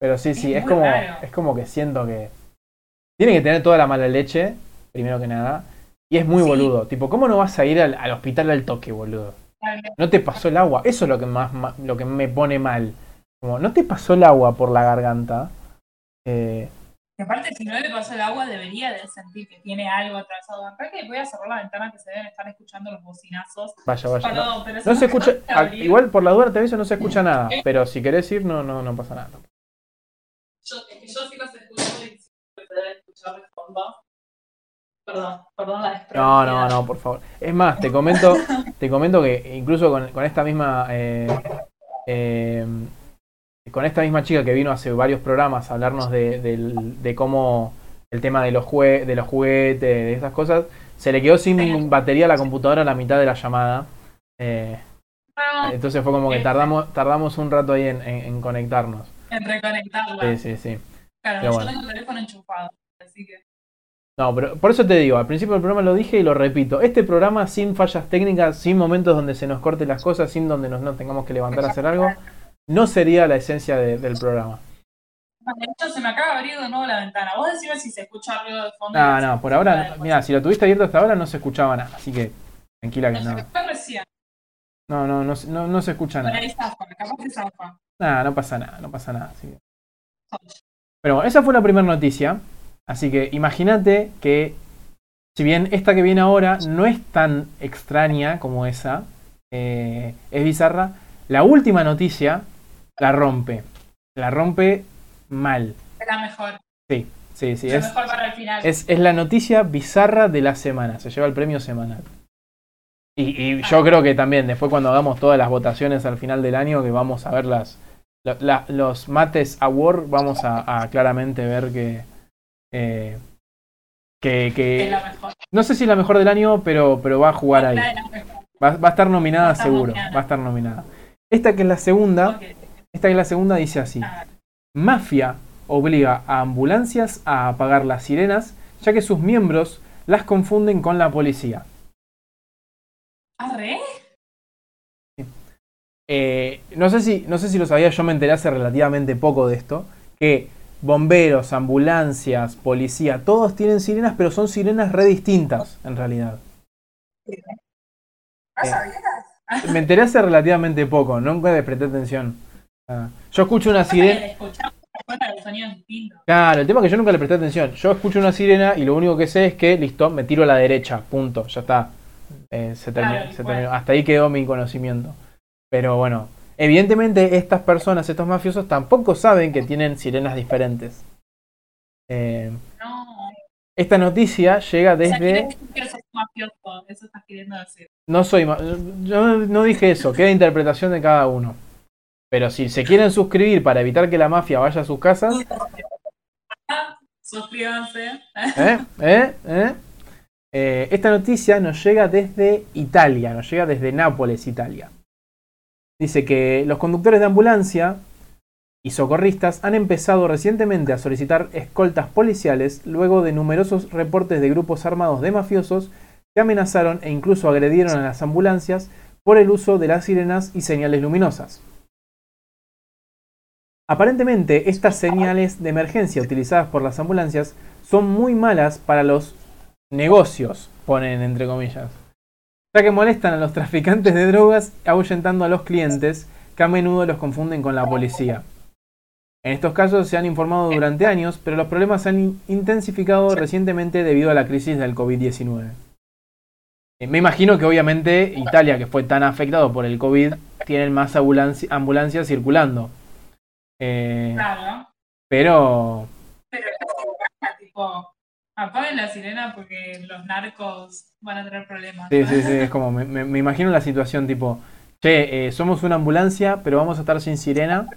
pero sí, sí, Es como, raro. es como que siento que. Tiene que tener toda la mala leche, primero que nada. Y es muy Sí. boludo. Tipo, ¿cómo no vas a ir al, al hospital al toque, boludo? No te pasó el agua. Eso es lo que más ma- lo que me pone mal. Como, no te pasó el agua por la garganta. Eh, Y aparte, si no le pasó el agua, debería de sentir que tiene algo atravesado acá, que voy a cerrar la ventana que se deben estar escuchando los bocinazos. vaya, vaya. No, Perdón, pero no se escucha. Igual por la duda te aviso, no se escucha nada. Pero si querés ir, no, no, no pasa nada. Yo, es que yo sí los escucho y se deben escuchar de fondo. Perdón, perdón la No, no, no, por favor. Es más, te comento, te comento que incluso con, con esta misma. eh, eh, con esta misma chica que vino hace varios programas a hablarnos de, cómo el tema de los, jue- de los juguetes, de esas cosas, se le quedó sin batería a la computadora a la mitad de la llamada. Eh, No, entonces fue como que tardamos, tardamos un rato ahí en, en- en conectarnos. en reconectarla. Sí, sí, sí. Claro, pero yo bueno. tengo el teléfono enchufado, así que. No, pero por eso te digo, al principio del programa lo dije y lo repito. Este programa sin fallas técnicas, sin momentos donde se nos corten las cosas, sin donde nos, nos tengamos que levantar a hacer algo, no sería la esencia de- del programa. De hecho, se me acaba de abrir de nuevo la ventana. Vos decime si se escucha ruido de fondo. No, no, por ahora, mira, si lo tuviste abierto hasta ahora no se escuchaba nada, así que tranquila que No no. No, no, no, se- no, se escucha nada. Nada, no pasa nada, no pasa nada. Pero bueno, esa fue la primera noticia. Así que imagínate que, si bien esta que viene ahora no es tan extraña como esa, eh, es bizarra, la última noticia la rompe. La rompe mal. Es la mejor. Sí, sí, sí. Lo Es, mejor para el final. es, es la noticia bizarra de la semana. Se lleva el premio semanal. Y, y yo creo que también, después cuando hagamos todas las votaciones al final del año, que vamos a ver las, la- la- los Mates Award, vamos a, a claramente ver que, eh, que, que- Es la mejor. No sé si la mejor del año, pero, pero va a jugar ahí. Va, va a estar nominada Va a estar seguro. nominada. Va a estar nominada. Esta que es la segunda, esta que es la segunda dice así. Ah, Mafia obliga a ambulancias a apagar las sirenas, ya que sus miembros las confunden con la policía. ¿Arre? Eh, no, sé si, no sé si lo sabía, yo me enteré hace relativamente poco de esto, que bomberos, ambulancias, policía, todos tienen sirenas, pero son sirenas re distintas en realidad. ¿No Eh. sabías? Me enteré hace relativamente poco, nunca le presté atención. Ah, yo escucho una sirena... Claro, el tema es que yo nunca le presté atención. Yo escucho una sirena y lo único que sé es que, listo, me tiro a la derecha, punto, ya está. Eh, se terminó, Claro, se bueno. terminó. Hasta ahí quedó mi conocimiento. Pero bueno, evidentemente estas personas, estos mafiosos, tampoco saben que tienen sirenas diferentes. Eh, No. esta noticia llega O sea, desde... quieres decir que sos mafioso. Eso estás queriendo decir. No soy... Yo no dije eso, queda interpretación de cada uno. Pero si se quieren suscribir para evitar que la mafia vaya a sus casas, suscríbanse. ¿Eh? ¿Eh? ¿Eh? Eh, esta noticia nos llega desde Italia, nos llega desde Nápoles, Italia. Dice que los conductores de ambulancia y socorristas han empezado recientemente a solicitar escoltas policiales luego de numerosos reportes de grupos armados de mafiosos que amenazaron e incluso agredieron a las ambulancias por el uso de las sirenas y señales luminosas. Aparentemente, estas señales de emergencia utilizadas por las ambulancias son muy malas para los negocios, ponen entre comillas, ya que molestan a los traficantes de drogas ahuyentando a los clientes que a menudo los confunden con la policía. En estos casos se han informado durante años, pero los problemas se han intensificado recientemente debido a la crisis del COVID-19. Eh, me imagino que obviamente Italia, que fue tan afectado por el COVID, tiene más ambulancias circulando. Eh, claro. Pero... Pero tipo, apaguen la sirena porque los narcos van a tener problemas. Sí, sí, sí, es como, me, imagino la situación tipo, che, eh, somos una ambulancia, pero vamos a estar sin sirena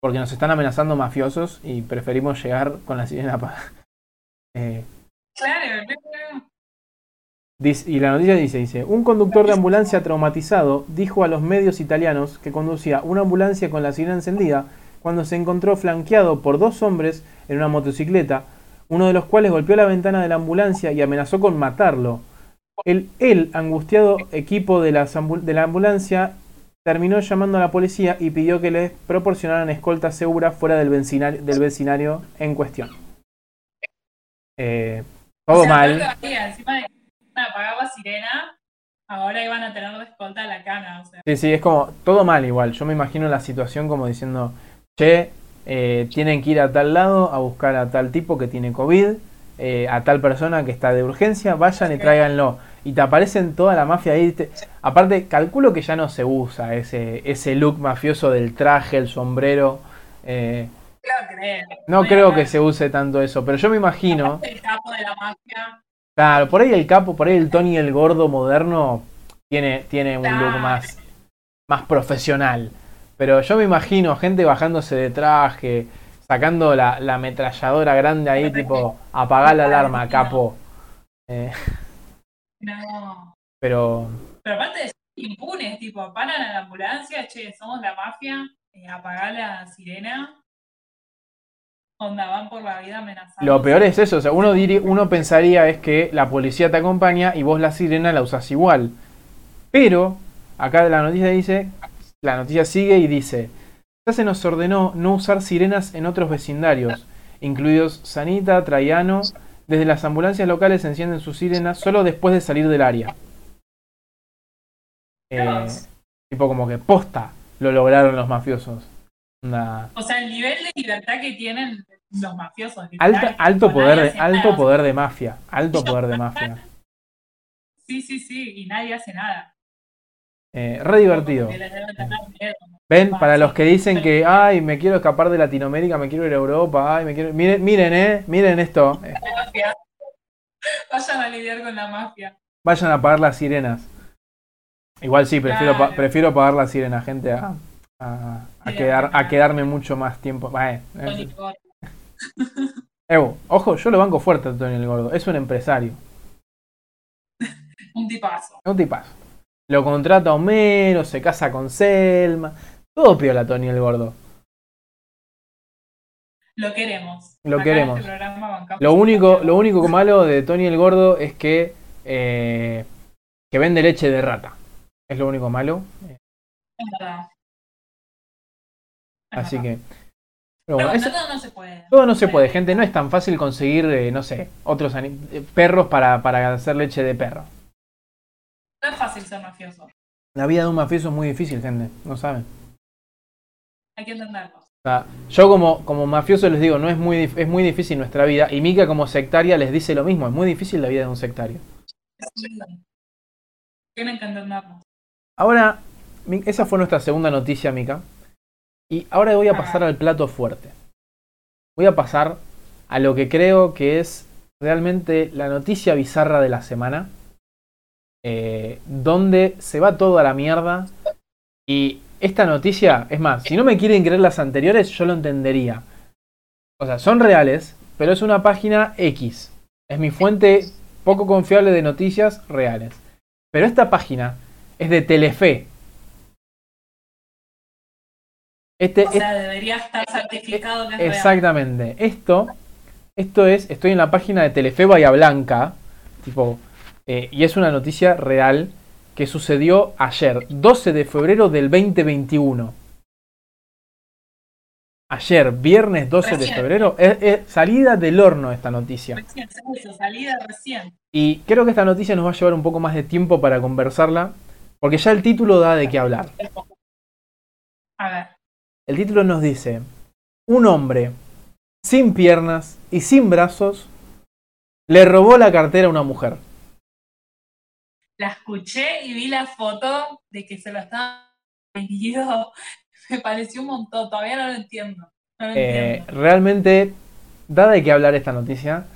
porque nos están amenazando mafiosos y preferimos llegar con la sirena apagada. Eh, claro, y la noticia dice, dice, un conductor de ambulancia traumatizado dijo a los medios italianos que conducía una ambulancia con la sirena encendida cuando se encontró flanqueado por dos hombres en una motocicleta, uno de los cuales golpeó la ventana de la ambulancia y amenazó con matarlo. El, el angustiado equipo de la, de la ambulancia terminó llamando a la policía y pidió que les proporcionaran escolta segura fuera del vecindario, del vecindario en cuestión. Eh, todo mal. encima de apagaba sirena, ahora iban a tener de escolta a la cana. Sí, sí, es como todo mal igual. Yo me imagino la situación como diciendo, che, eh, tienen que ir a tal lado a buscar a tal tipo que tiene COVID, eh, a tal persona que está de urgencia, vayan y tráiganlo y te aparecen toda la mafia ahí. Aparte, calculo que ya no se usa ese, ese look mafioso del traje, el sombrero. Eh, no creo que se use tanto eso, pero yo me imagino. El capo de la mafia. Claro, por ahí el capo, por ahí el Tony el gordo moderno tiene, tiene un look más, más profesional. Pero yo me imagino gente bajándose de traje, sacando la, la ametralladora grande ahí, tipo, apagar la alarma, capo. Eh. No. Pero. Pero aparte de ser impunes, tipo, paran a la ambulancia, che, somos la mafia, eh, apagar la sirena. Onda, van por la vida amenazando. Lo peor es eso, o sea, uno, diría, uno pensaría es que la policía te acompaña y vos la sirena la usas igual. Pero, acá la noticia dice, la noticia sigue y dice, ya se nos ordenó no usar sirenas en otros vecindarios, incluidos Sanita, Traiano desde las ambulancias locales se encienden sus sirenas solo después de salir del área. Eh, tipo como que posta lo lograron los mafiosos. O sea, el nivel de libertad que tienen los mafiosos. alto poder de, alto poder de mafia. Alto poder de mafia. Sí, sí, sí, y nadie hace nada. Eh, re divertido. Ven, para los que dicen que, ay, me quiero escapar de Latinoamérica, me quiero ir a Europa, ay, me quiero... Miren, miren, eh, miren esto. Vayan a lidiar con la mafia. Vayan a pagar las sirenas. Igual sí, prefiero, prefiero pagar las sirenas, gente, a, a, quedar, a quedarme mucho más tiempo. Eh, Evo, ojo, yo lo banco fuerte a Tony el Gordo. Es un empresario. un tipazo. Un tipazo. Lo contrata Homero, se casa con Selma. Todo piola Tony el Gordo. Lo queremos. Lo queremos. Este lo único, lo único malo de Tony el Gordo es que, eh, que vende leche de rata. Es lo único malo. Es verdad. Así que. Pero todo no se puede. Todo no se puede, gente. No es tan fácil conseguir, eh, no sé, otros eh, perros para, para hacer leche de perro. No es fácil ser mafioso. La vida de un mafioso es muy difícil, gente. No saben. Hay que entenderlo. yo como, como mafioso les digo, no es muy, es muy difícil nuestra vida. Y Mika como sectaria les dice lo mismo. Es muy difícil la vida de un sectario. Tienen que entenderlo. Ahora, esa fue nuestra segunda noticia, Mika. Y ahora voy a pasar al plato fuerte. Voy a pasar a lo que creo que es realmente la noticia bizarra de la semana. Eh, donde se va todo a la mierda. Y esta noticia, es más, si no me quieren creer las anteriores, yo lo entendería. O sea, son reales, pero es una página X. Es mi fuente poco confiable de noticias reales. Pero esta página es de Telefe. Este, O sea, debería estar certificado que es real. Exactamente. Esto, esto es, estoy en la página de Telefe Bahía Blanca, tipo, eh, y es una noticia real que sucedió ayer, 12 de febrero del 2021. Ayer, viernes 12 de febrero, es, es salida del horno esta noticia. Recién, salida recién. Y creo que esta noticia nos va a llevar un poco más de tiempo para conversarla, porque ya el título da de qué hablar. A ver, El título nos dice, un hombre sin piernas y sin brazos le robó la cartera a una mujer. La escuché y vi la foto de que se lo estaba vendido. Me pareció un montón, todavía no lo entiendo. No lo Eh, entiendo. realmente da de qué hablar esta noticia.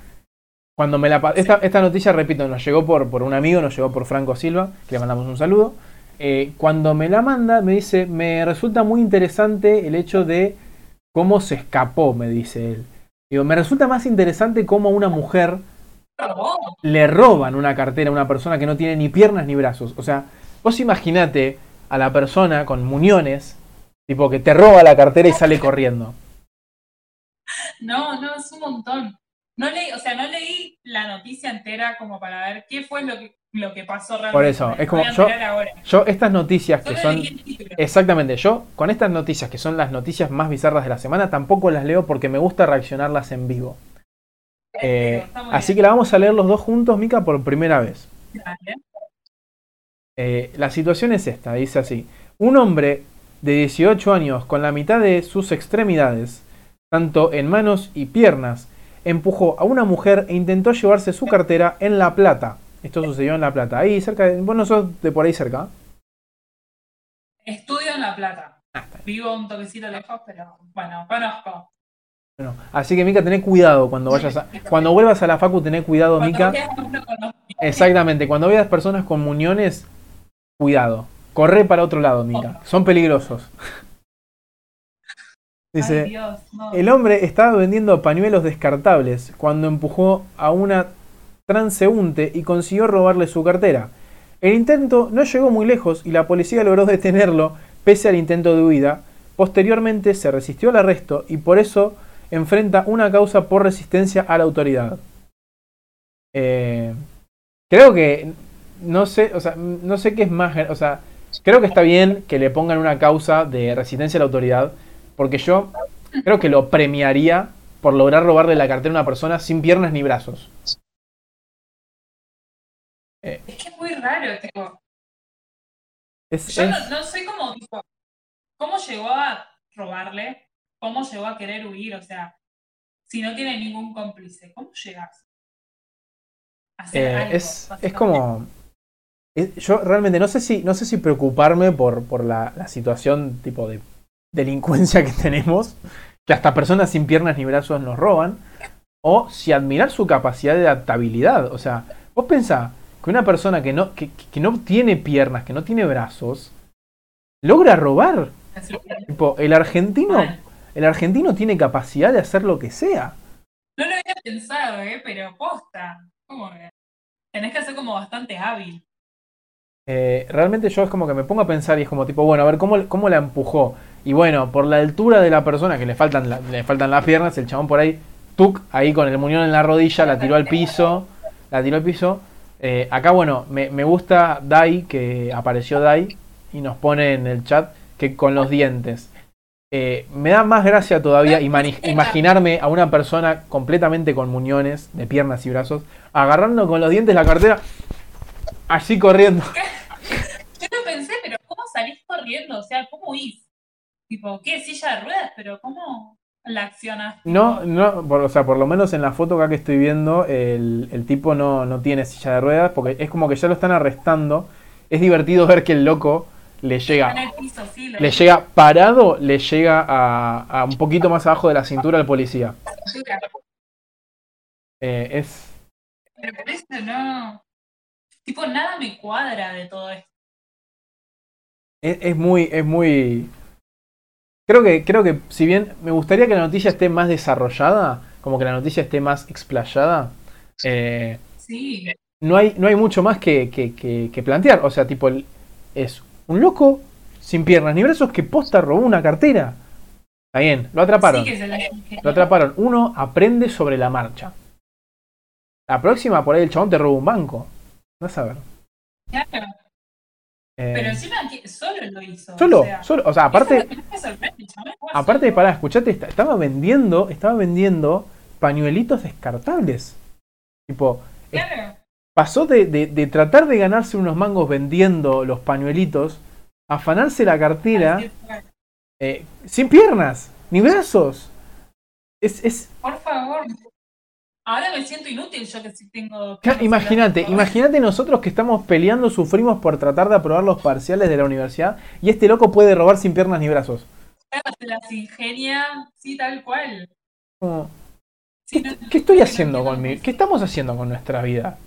Cuando me la esta, esta noticia, repito, nos llegó por, por un amigo, nos llegó por Franco Silva, que le mandamos un saludo. Eh, cuando me la manda, me dice, me resulta muy interesante el hecho de cómo se escapó, me dice él. Digo, me resulta más interesante cómo una mujer. Le roban una cartera a una persona que no tiene ni piernas ni brazos. O sea, vos imaginate a la persona con muñones, tipo que te roba la cartera y sale corriendo. No, no, es un montón. No leí, o sea, no leí la noticia entera como para ver qué fue lo que, lo que pasó realmente. Por eso, es como yo-. Yo estas noticias que son... Exactamente, yo con estas noticias que son las noticias más bizarras de la semana tampoco las leo porque me gusta reaccionarlas en vivo. Eh, Está muy así que la vamos a leer los dos juntos, Mica, por primera vez. Eh, la situación es esta, dice así. Un hombre de 18 años con la mitad de sus extremidades, tanto en manos y piernas, empujó a una mujer e intentó llevarse su cartera en La Plata. Esto sucedió en La Plata, ahí cerca de... Vos no sos de por ahí cerca. Estudio en La Plata. Ah. Vivo un toquecito lejos, pero bueno, conozco. Bueno, así que Mica, tené cuidado cuando vayas a... Cuando vuelvas a la facu, tené cuidado, Mica. Exactamente, cuando veas personas con muñones, cuidado. Corre para otro lado, Mica. Son peligrosos. Dice, Ay, Dios, no. el hombre estaba vendiendo pañuelos descartables cuando empujó a una transeúnte y consiguió robarle su cartera. El intento no llegó muy lejos y la policía logró detenerlo pese al intento de huida. Posteriormente se resistió al arresto y por eso enfrenta una causa por resistencia a la autoridad. Eh, creo que no sé, o sea, no sé qué es más, o sea, creo que está bien que le pongan una causa de resistencia a la autoridad, porque yo creo que lo premiaría por lograr robarle la cartera a una persona sin piernas ni brazos. Es que es muy raro, tipo. Es, Yo es- no, no sé cómo, tipo, cómo llegó a robarle, cómo llegó a querer huir, o sea, si no tiene ningún cómplice, ¿cómo llegas? a hacer eh, algo, es, es como. es- yo realmente no sé si, no sé si preocuparme por, por la, la situación tipo de delincuencia que tenemos, que hasta personas sin piernas ni brazos nos roban, o si admirar su capacidad de adaptabilidad. O sea, vos pensá que una persona que no, que, que no tiene piernas, que no tiene brazos, logra robar. Tipo, el argentino. El argentino tiene capacidad de hacer lo que sea. No lo había pensado, ¿eh? pero posta. ¿Cómo? Tenés que ser como bastante hábil. Eh, realmente yo es como que me pongo a pensar y es como tipo, bueno, a ver cómo, cómo la empujó. Y bueno, por la altura de la persona que le faltan, la- le faltan las piernas, el chabón por ahí, tuk, ahí con el muñón en la rodilla, la tiró al piso, la tiró al piso. Eh, acá, bueno, me, me gusta Dai, que apareció Dai y nos pone en el chat que con los dientes. Eh, me da más gracia todavía imaginarme a una persona completamente con muñones de piernas y brazos, agarrando con los dientes la cartera, así corriendo. Yo lo pensé, pero ¿cómo salís corriendo? O sea, ¿cómo huís? Tipo, ¿qué? ¿Silla de ruedas? Pero ¿cómo la accionas? No, no, por, o sea, por lo menos en la foto acá que estoy viendo, el, el tipo no, no tiene silla de ruedas, porque es como que ya lo están arrestando. Es divertido ver que el loco le llega, piso, sí, le llega parado, le llega a, a un poquito más abajo de la cintura al policía. Eh, es, Pero por eso no. Tipo, nada me cuadra de todo esto. es, es muy, es muy. Creo que, creo que si bien me gustaría que la noticia esté más desarrollada, como que la noticia esté más explayada, eh, Sí. no hay, no hay mucho más que, que- que- que plantear. O sea, tipo, es un loco sin piernas ni brazos que posta robó una cartera. Está bien, lo atraparon. Sí que se la ingenio. Lo atraparon. Uno aprende sobre la marcha. La próxima, por ahí el chabón te roba un banco. Vas a ver. Claro, Eh, Pero encima solo lo hizo. solo, o sea, solo. O sea, aparte, aparte, pará, escuchate, esta- estaba vendiendo, estaba vendiendo pañuelitos descartables. Tipo, Claro, pasó de, de- de tratar de ganarse unos mangos vendiendo los pañuelitos, a afanarse la cartera eh, sin piernas, ni brazos. Es, es, Por favor. Ahora me siento inútil yo que sí tengo. Imagínate, imagínate nosotros que estamos peleando, sufrimos por tratar de aprobar los parciales de la universidad y este loco puede robar sin piernas ni brazos. Se las ingenia, sí, tal cual. No- ¿Qué estoy haciendo con mi, qué estamos haciendo con nuestra vida?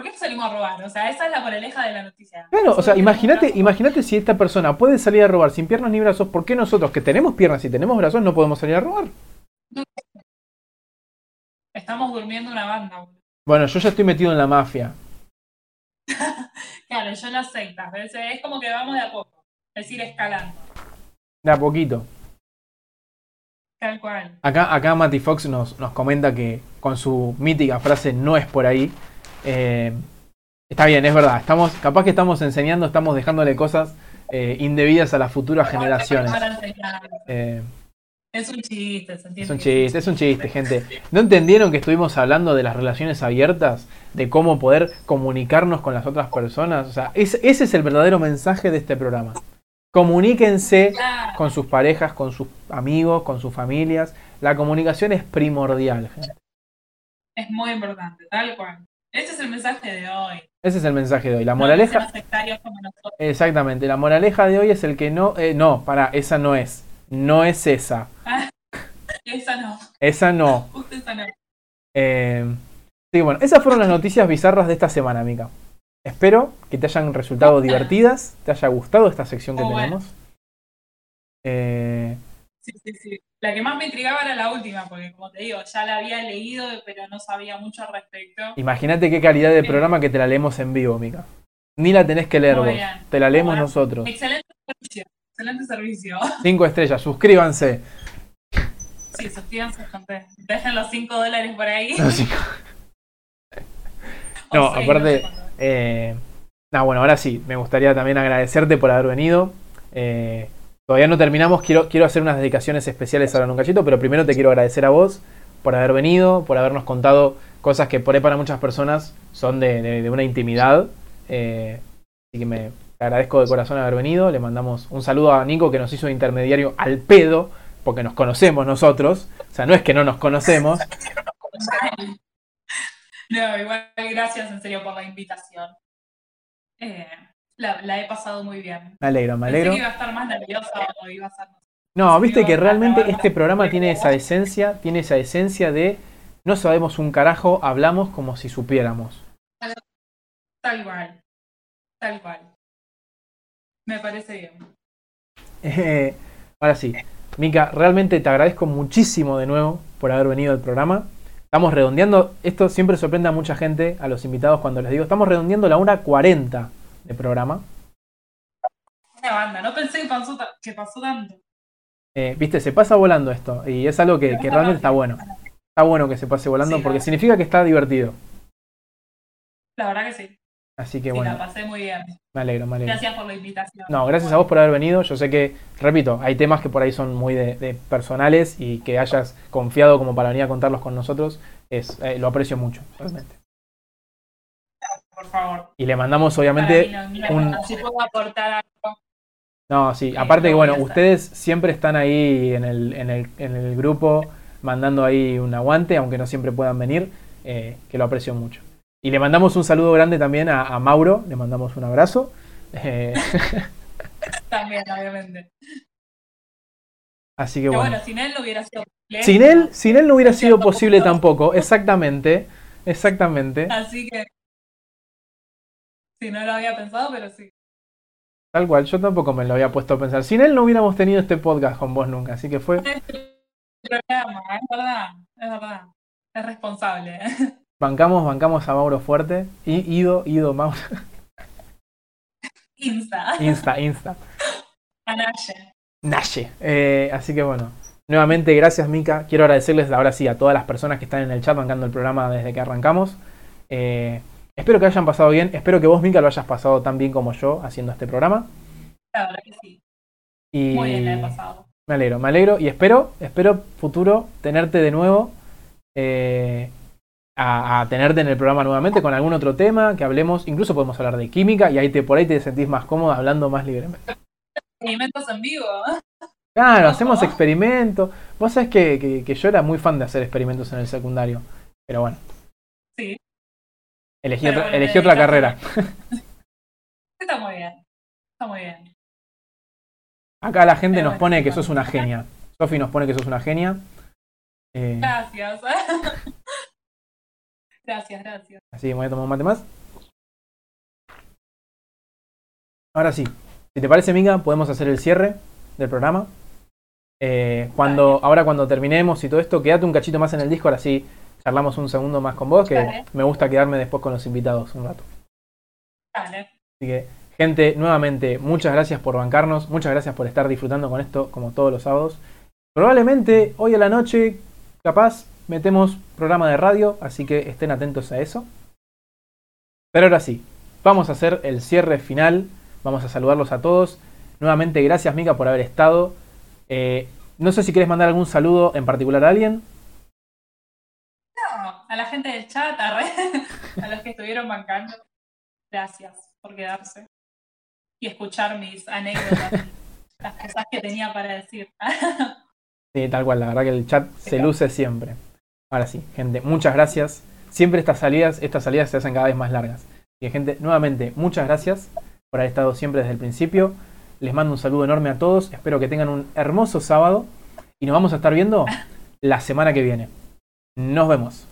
¿Por qué no salimos a robar? O sea, esa es la moraleja de la noticia. Claro, o sea, imagínate, imagínate si esta persona puede salir a robar sin piernas ni brazos, ¿por qué nosotros que tenemos piernas y tenemos brazos no podemos salir a robar? Estamos durmiendo una banda. boludo. Bueno, yo ya estoy metido en la mafia. Claro, yo en las sectas. Es como que vamos de a poco. Es ir escalando. De a poquito. Tal cual. Acá, acá Matty Fox nos, nos comenta que con su mítica frase no es por ahí. Eh, está bien, es verdad. Estamos, capaz que estamos enseñando, estamos dejándole cosas eh, indebidas a las futuras generaciones. Eh, Es un chiste, ¿se es un chiste, es un chiste, gente. ¿No entendieron que estuvimos hablando de las relaciones abiertas? De cómo poder comunicarnos con las otras personas. O sea, es- ese es el verdadero mensaje de este programa. Comuníquense Claro. con sus parejas, con sus amigos, con sus familias. La comunicación es primordial, gente. Es muy importante, tal cual. Ese es el mensaje de hoy. Ese es el mensaje de hoy. La moraleja, como nosotros. exactamente, la moraleja de hoy es el que no, eh, no, para, esa no es, no es esa, Esa no, esa no. justo esa no. Eh, sí, bueno, esas fueron las noticias bizarras de esta semana, Mica. Espero que te hayan resultado divertidas, te haya gustado esta sección que bueno. tenemos. Eh, Sí, sí, sí. La que más me intrigaba era la última, porque como te digo, ya la había leído, pero no sabía mucho al respecto. Imagínate qué calidad de programa que te la leemos en vivo, Mica. Ni la tenés que leer Muy vos, bien. te la leemos Bueno. nosotros. Excelente servicio, excelente servicio. Cinco estrellas, suscríbanse. Sí, suscríbanse, gente. Dejen los 5 dólares por ahí. No, sí. O No, aparte- sé. Eh, no, bueno, ahora sí, me gustaría también agradecerte por haber venido. Eh, todavía no terminamos, quiero, quiero hacer unas dedicaciones especiales ahora en pero primero te quiero agradecer a vos por haber venido, por habernos contado cosas que por ahí para muchas personas son de, una intimidad. Eh, así que me agradezco de corazón haber venido. Le mandamos un saludo a Nico que nos hizo intermediario al pedo, porque nos conocemos nosotros. O sea, no es que no nos conocemos. No, igual gracias en serio por la invitación. Eh, la, la he pasado muy bien. Me alegro, me Pensé alegro. que iba a estar más nerviosa o iba a ser... No, viste que realmente este programa tiene esa esencia, tiene esa esencia de no sabemos un carajo, hablamos como si supiéramos. Tal cual. Tal cual. Me parece bien. Eh, ahora sí, Mica, realmente te agradezco muchísimo de nuevo por haber venido al programa. Estamos redondeando, esto siempre sorprende a mucha gente, a los invitados cuando les digo, estamos redondeando la hora 40 de programa. Una banda, no pensé que pasó, ta- que pasó tanto. Eh, Viste, se pasa volando esto y es algo que, que realmente está bueno. Está bueno que se pase volando Sí, porque significa que está divertido. La verdad que sí. Así que Sí, bueno, la pasé muy bien. me alegro, me alegro. Gracias por la invitación. No, gracias a vos por haber venido. Yo sé que, repito, hay temas que por ahí son muy de, de personales y que hayas confiado como para venir a contarlos con nosotros, es, eh, lo aprecio mucho, realmente. Por favor. Y le mandamos, obviamente, mí no- no- un- no, si puedo aportar algo. no, sí, Sí, aparte que, bueno, ustedes siempre están ahí en el, en el, en el grupo mandando ahí un aguante, aunque no siempre puedan venir, eh, que lo aprecio mucho. Y le mandamos un saludo grande también a, a Mauro, le mandamos un abrazo. Eh, También, obviamente. así que Pero bueno. bueno, sin él no hubiera sido posible. Sin él, sin él no hubiera sido posible tampoco, exactamente, exactamente. Así que. Sí, no lo había pensado, pero sí. Tal cual, yo tampoco me lo había puesto a pensar. Sin él no hubiéramos tenido este podcast con vos nunca, así que fue Este programa, es verdad, es verdad. Es responsable. bancamos, bancamos a Mauro fuerte. I- Ido, Ido, Mauro. Insta. Insta, Insta. Anaye. Naye. Eh, así que bueno, nuevamente gracias Mica. Quiero agradecerles ahora sí a todas las personas que están en el chat bancando el programa desde que arrancamos. Eh, espero que hayan pasado bien. Espero que vos, Mica, lo hayas pasado tan bien como yo haciendo este programa. La verdad que sí. Y Muy bien, la he pasado. Me alegro, me alegro y espero, espero futuro tenerte de nuevo. eh, a, a tenerte en el programa nuevamente con algún otro tema que hablemos, incluso podemos hablar de química y ahí te por ahí te sentís más cómodo hablando más libremente. Experimentos en vivo. ¿eh? Claro, hacemos experimentos. Vos sabés que, que- que yo era muy fan de hacer experimentos en el secundario. Pero bueno, Sí, elegí otra, bueno, elegí te otra dedicaste. carrera. está muy bien. Está muy bien. Acá la gente Pero nos bueno, pone que sos una genia. Sofi nos pone que sos una genia. Eh, Gracias. Gracias, gracias. así que voy a tomar un mate más. Ahora sí, si te parece, Mica, podemos hacer el cierre del programa. Eh, cuando, ahora cuando terminemos y todo esto, quédate un cachito más en el disco, ahora sí charlamos un segundo más con vos, que Dale. me gusta quedarme después con los invitados un rato. Dale. Así que, gente, nuevamente, muchas gracias por bancarnos, muchas gracias por estar disfrutando con esto como todos los sábados. Probablemente hoy a la noche, capaz, metemos programa de radio, así que estén atentos a eso. Pero ahora sí, vamos a hacer el cierre final, vamos a saludarlos a todos. Nuevamente, gracias Mica por haber estado. Eh, no sé si quieres mandar algún saludo en particular a alguien. A la gente del chat, a los que estuvieron bancando, gracias por quedarse y escuchar mis anécdotas, las cosas que tenía para decir. Sí, tal cual, la verdad que el chat se luce siempre. Ahora sí, gente, muchas gracias. Siempre estas salidas, estas salidas se hacen cada vez más largas. Y gente, nuevamente, muchas gracias por haber estado siempre desde el principio. Les mando un saludo enorme a todos. Espero que tengan un hermoso sábado. Y nos vamos a estar viendo la semana que viene. Nos vemos.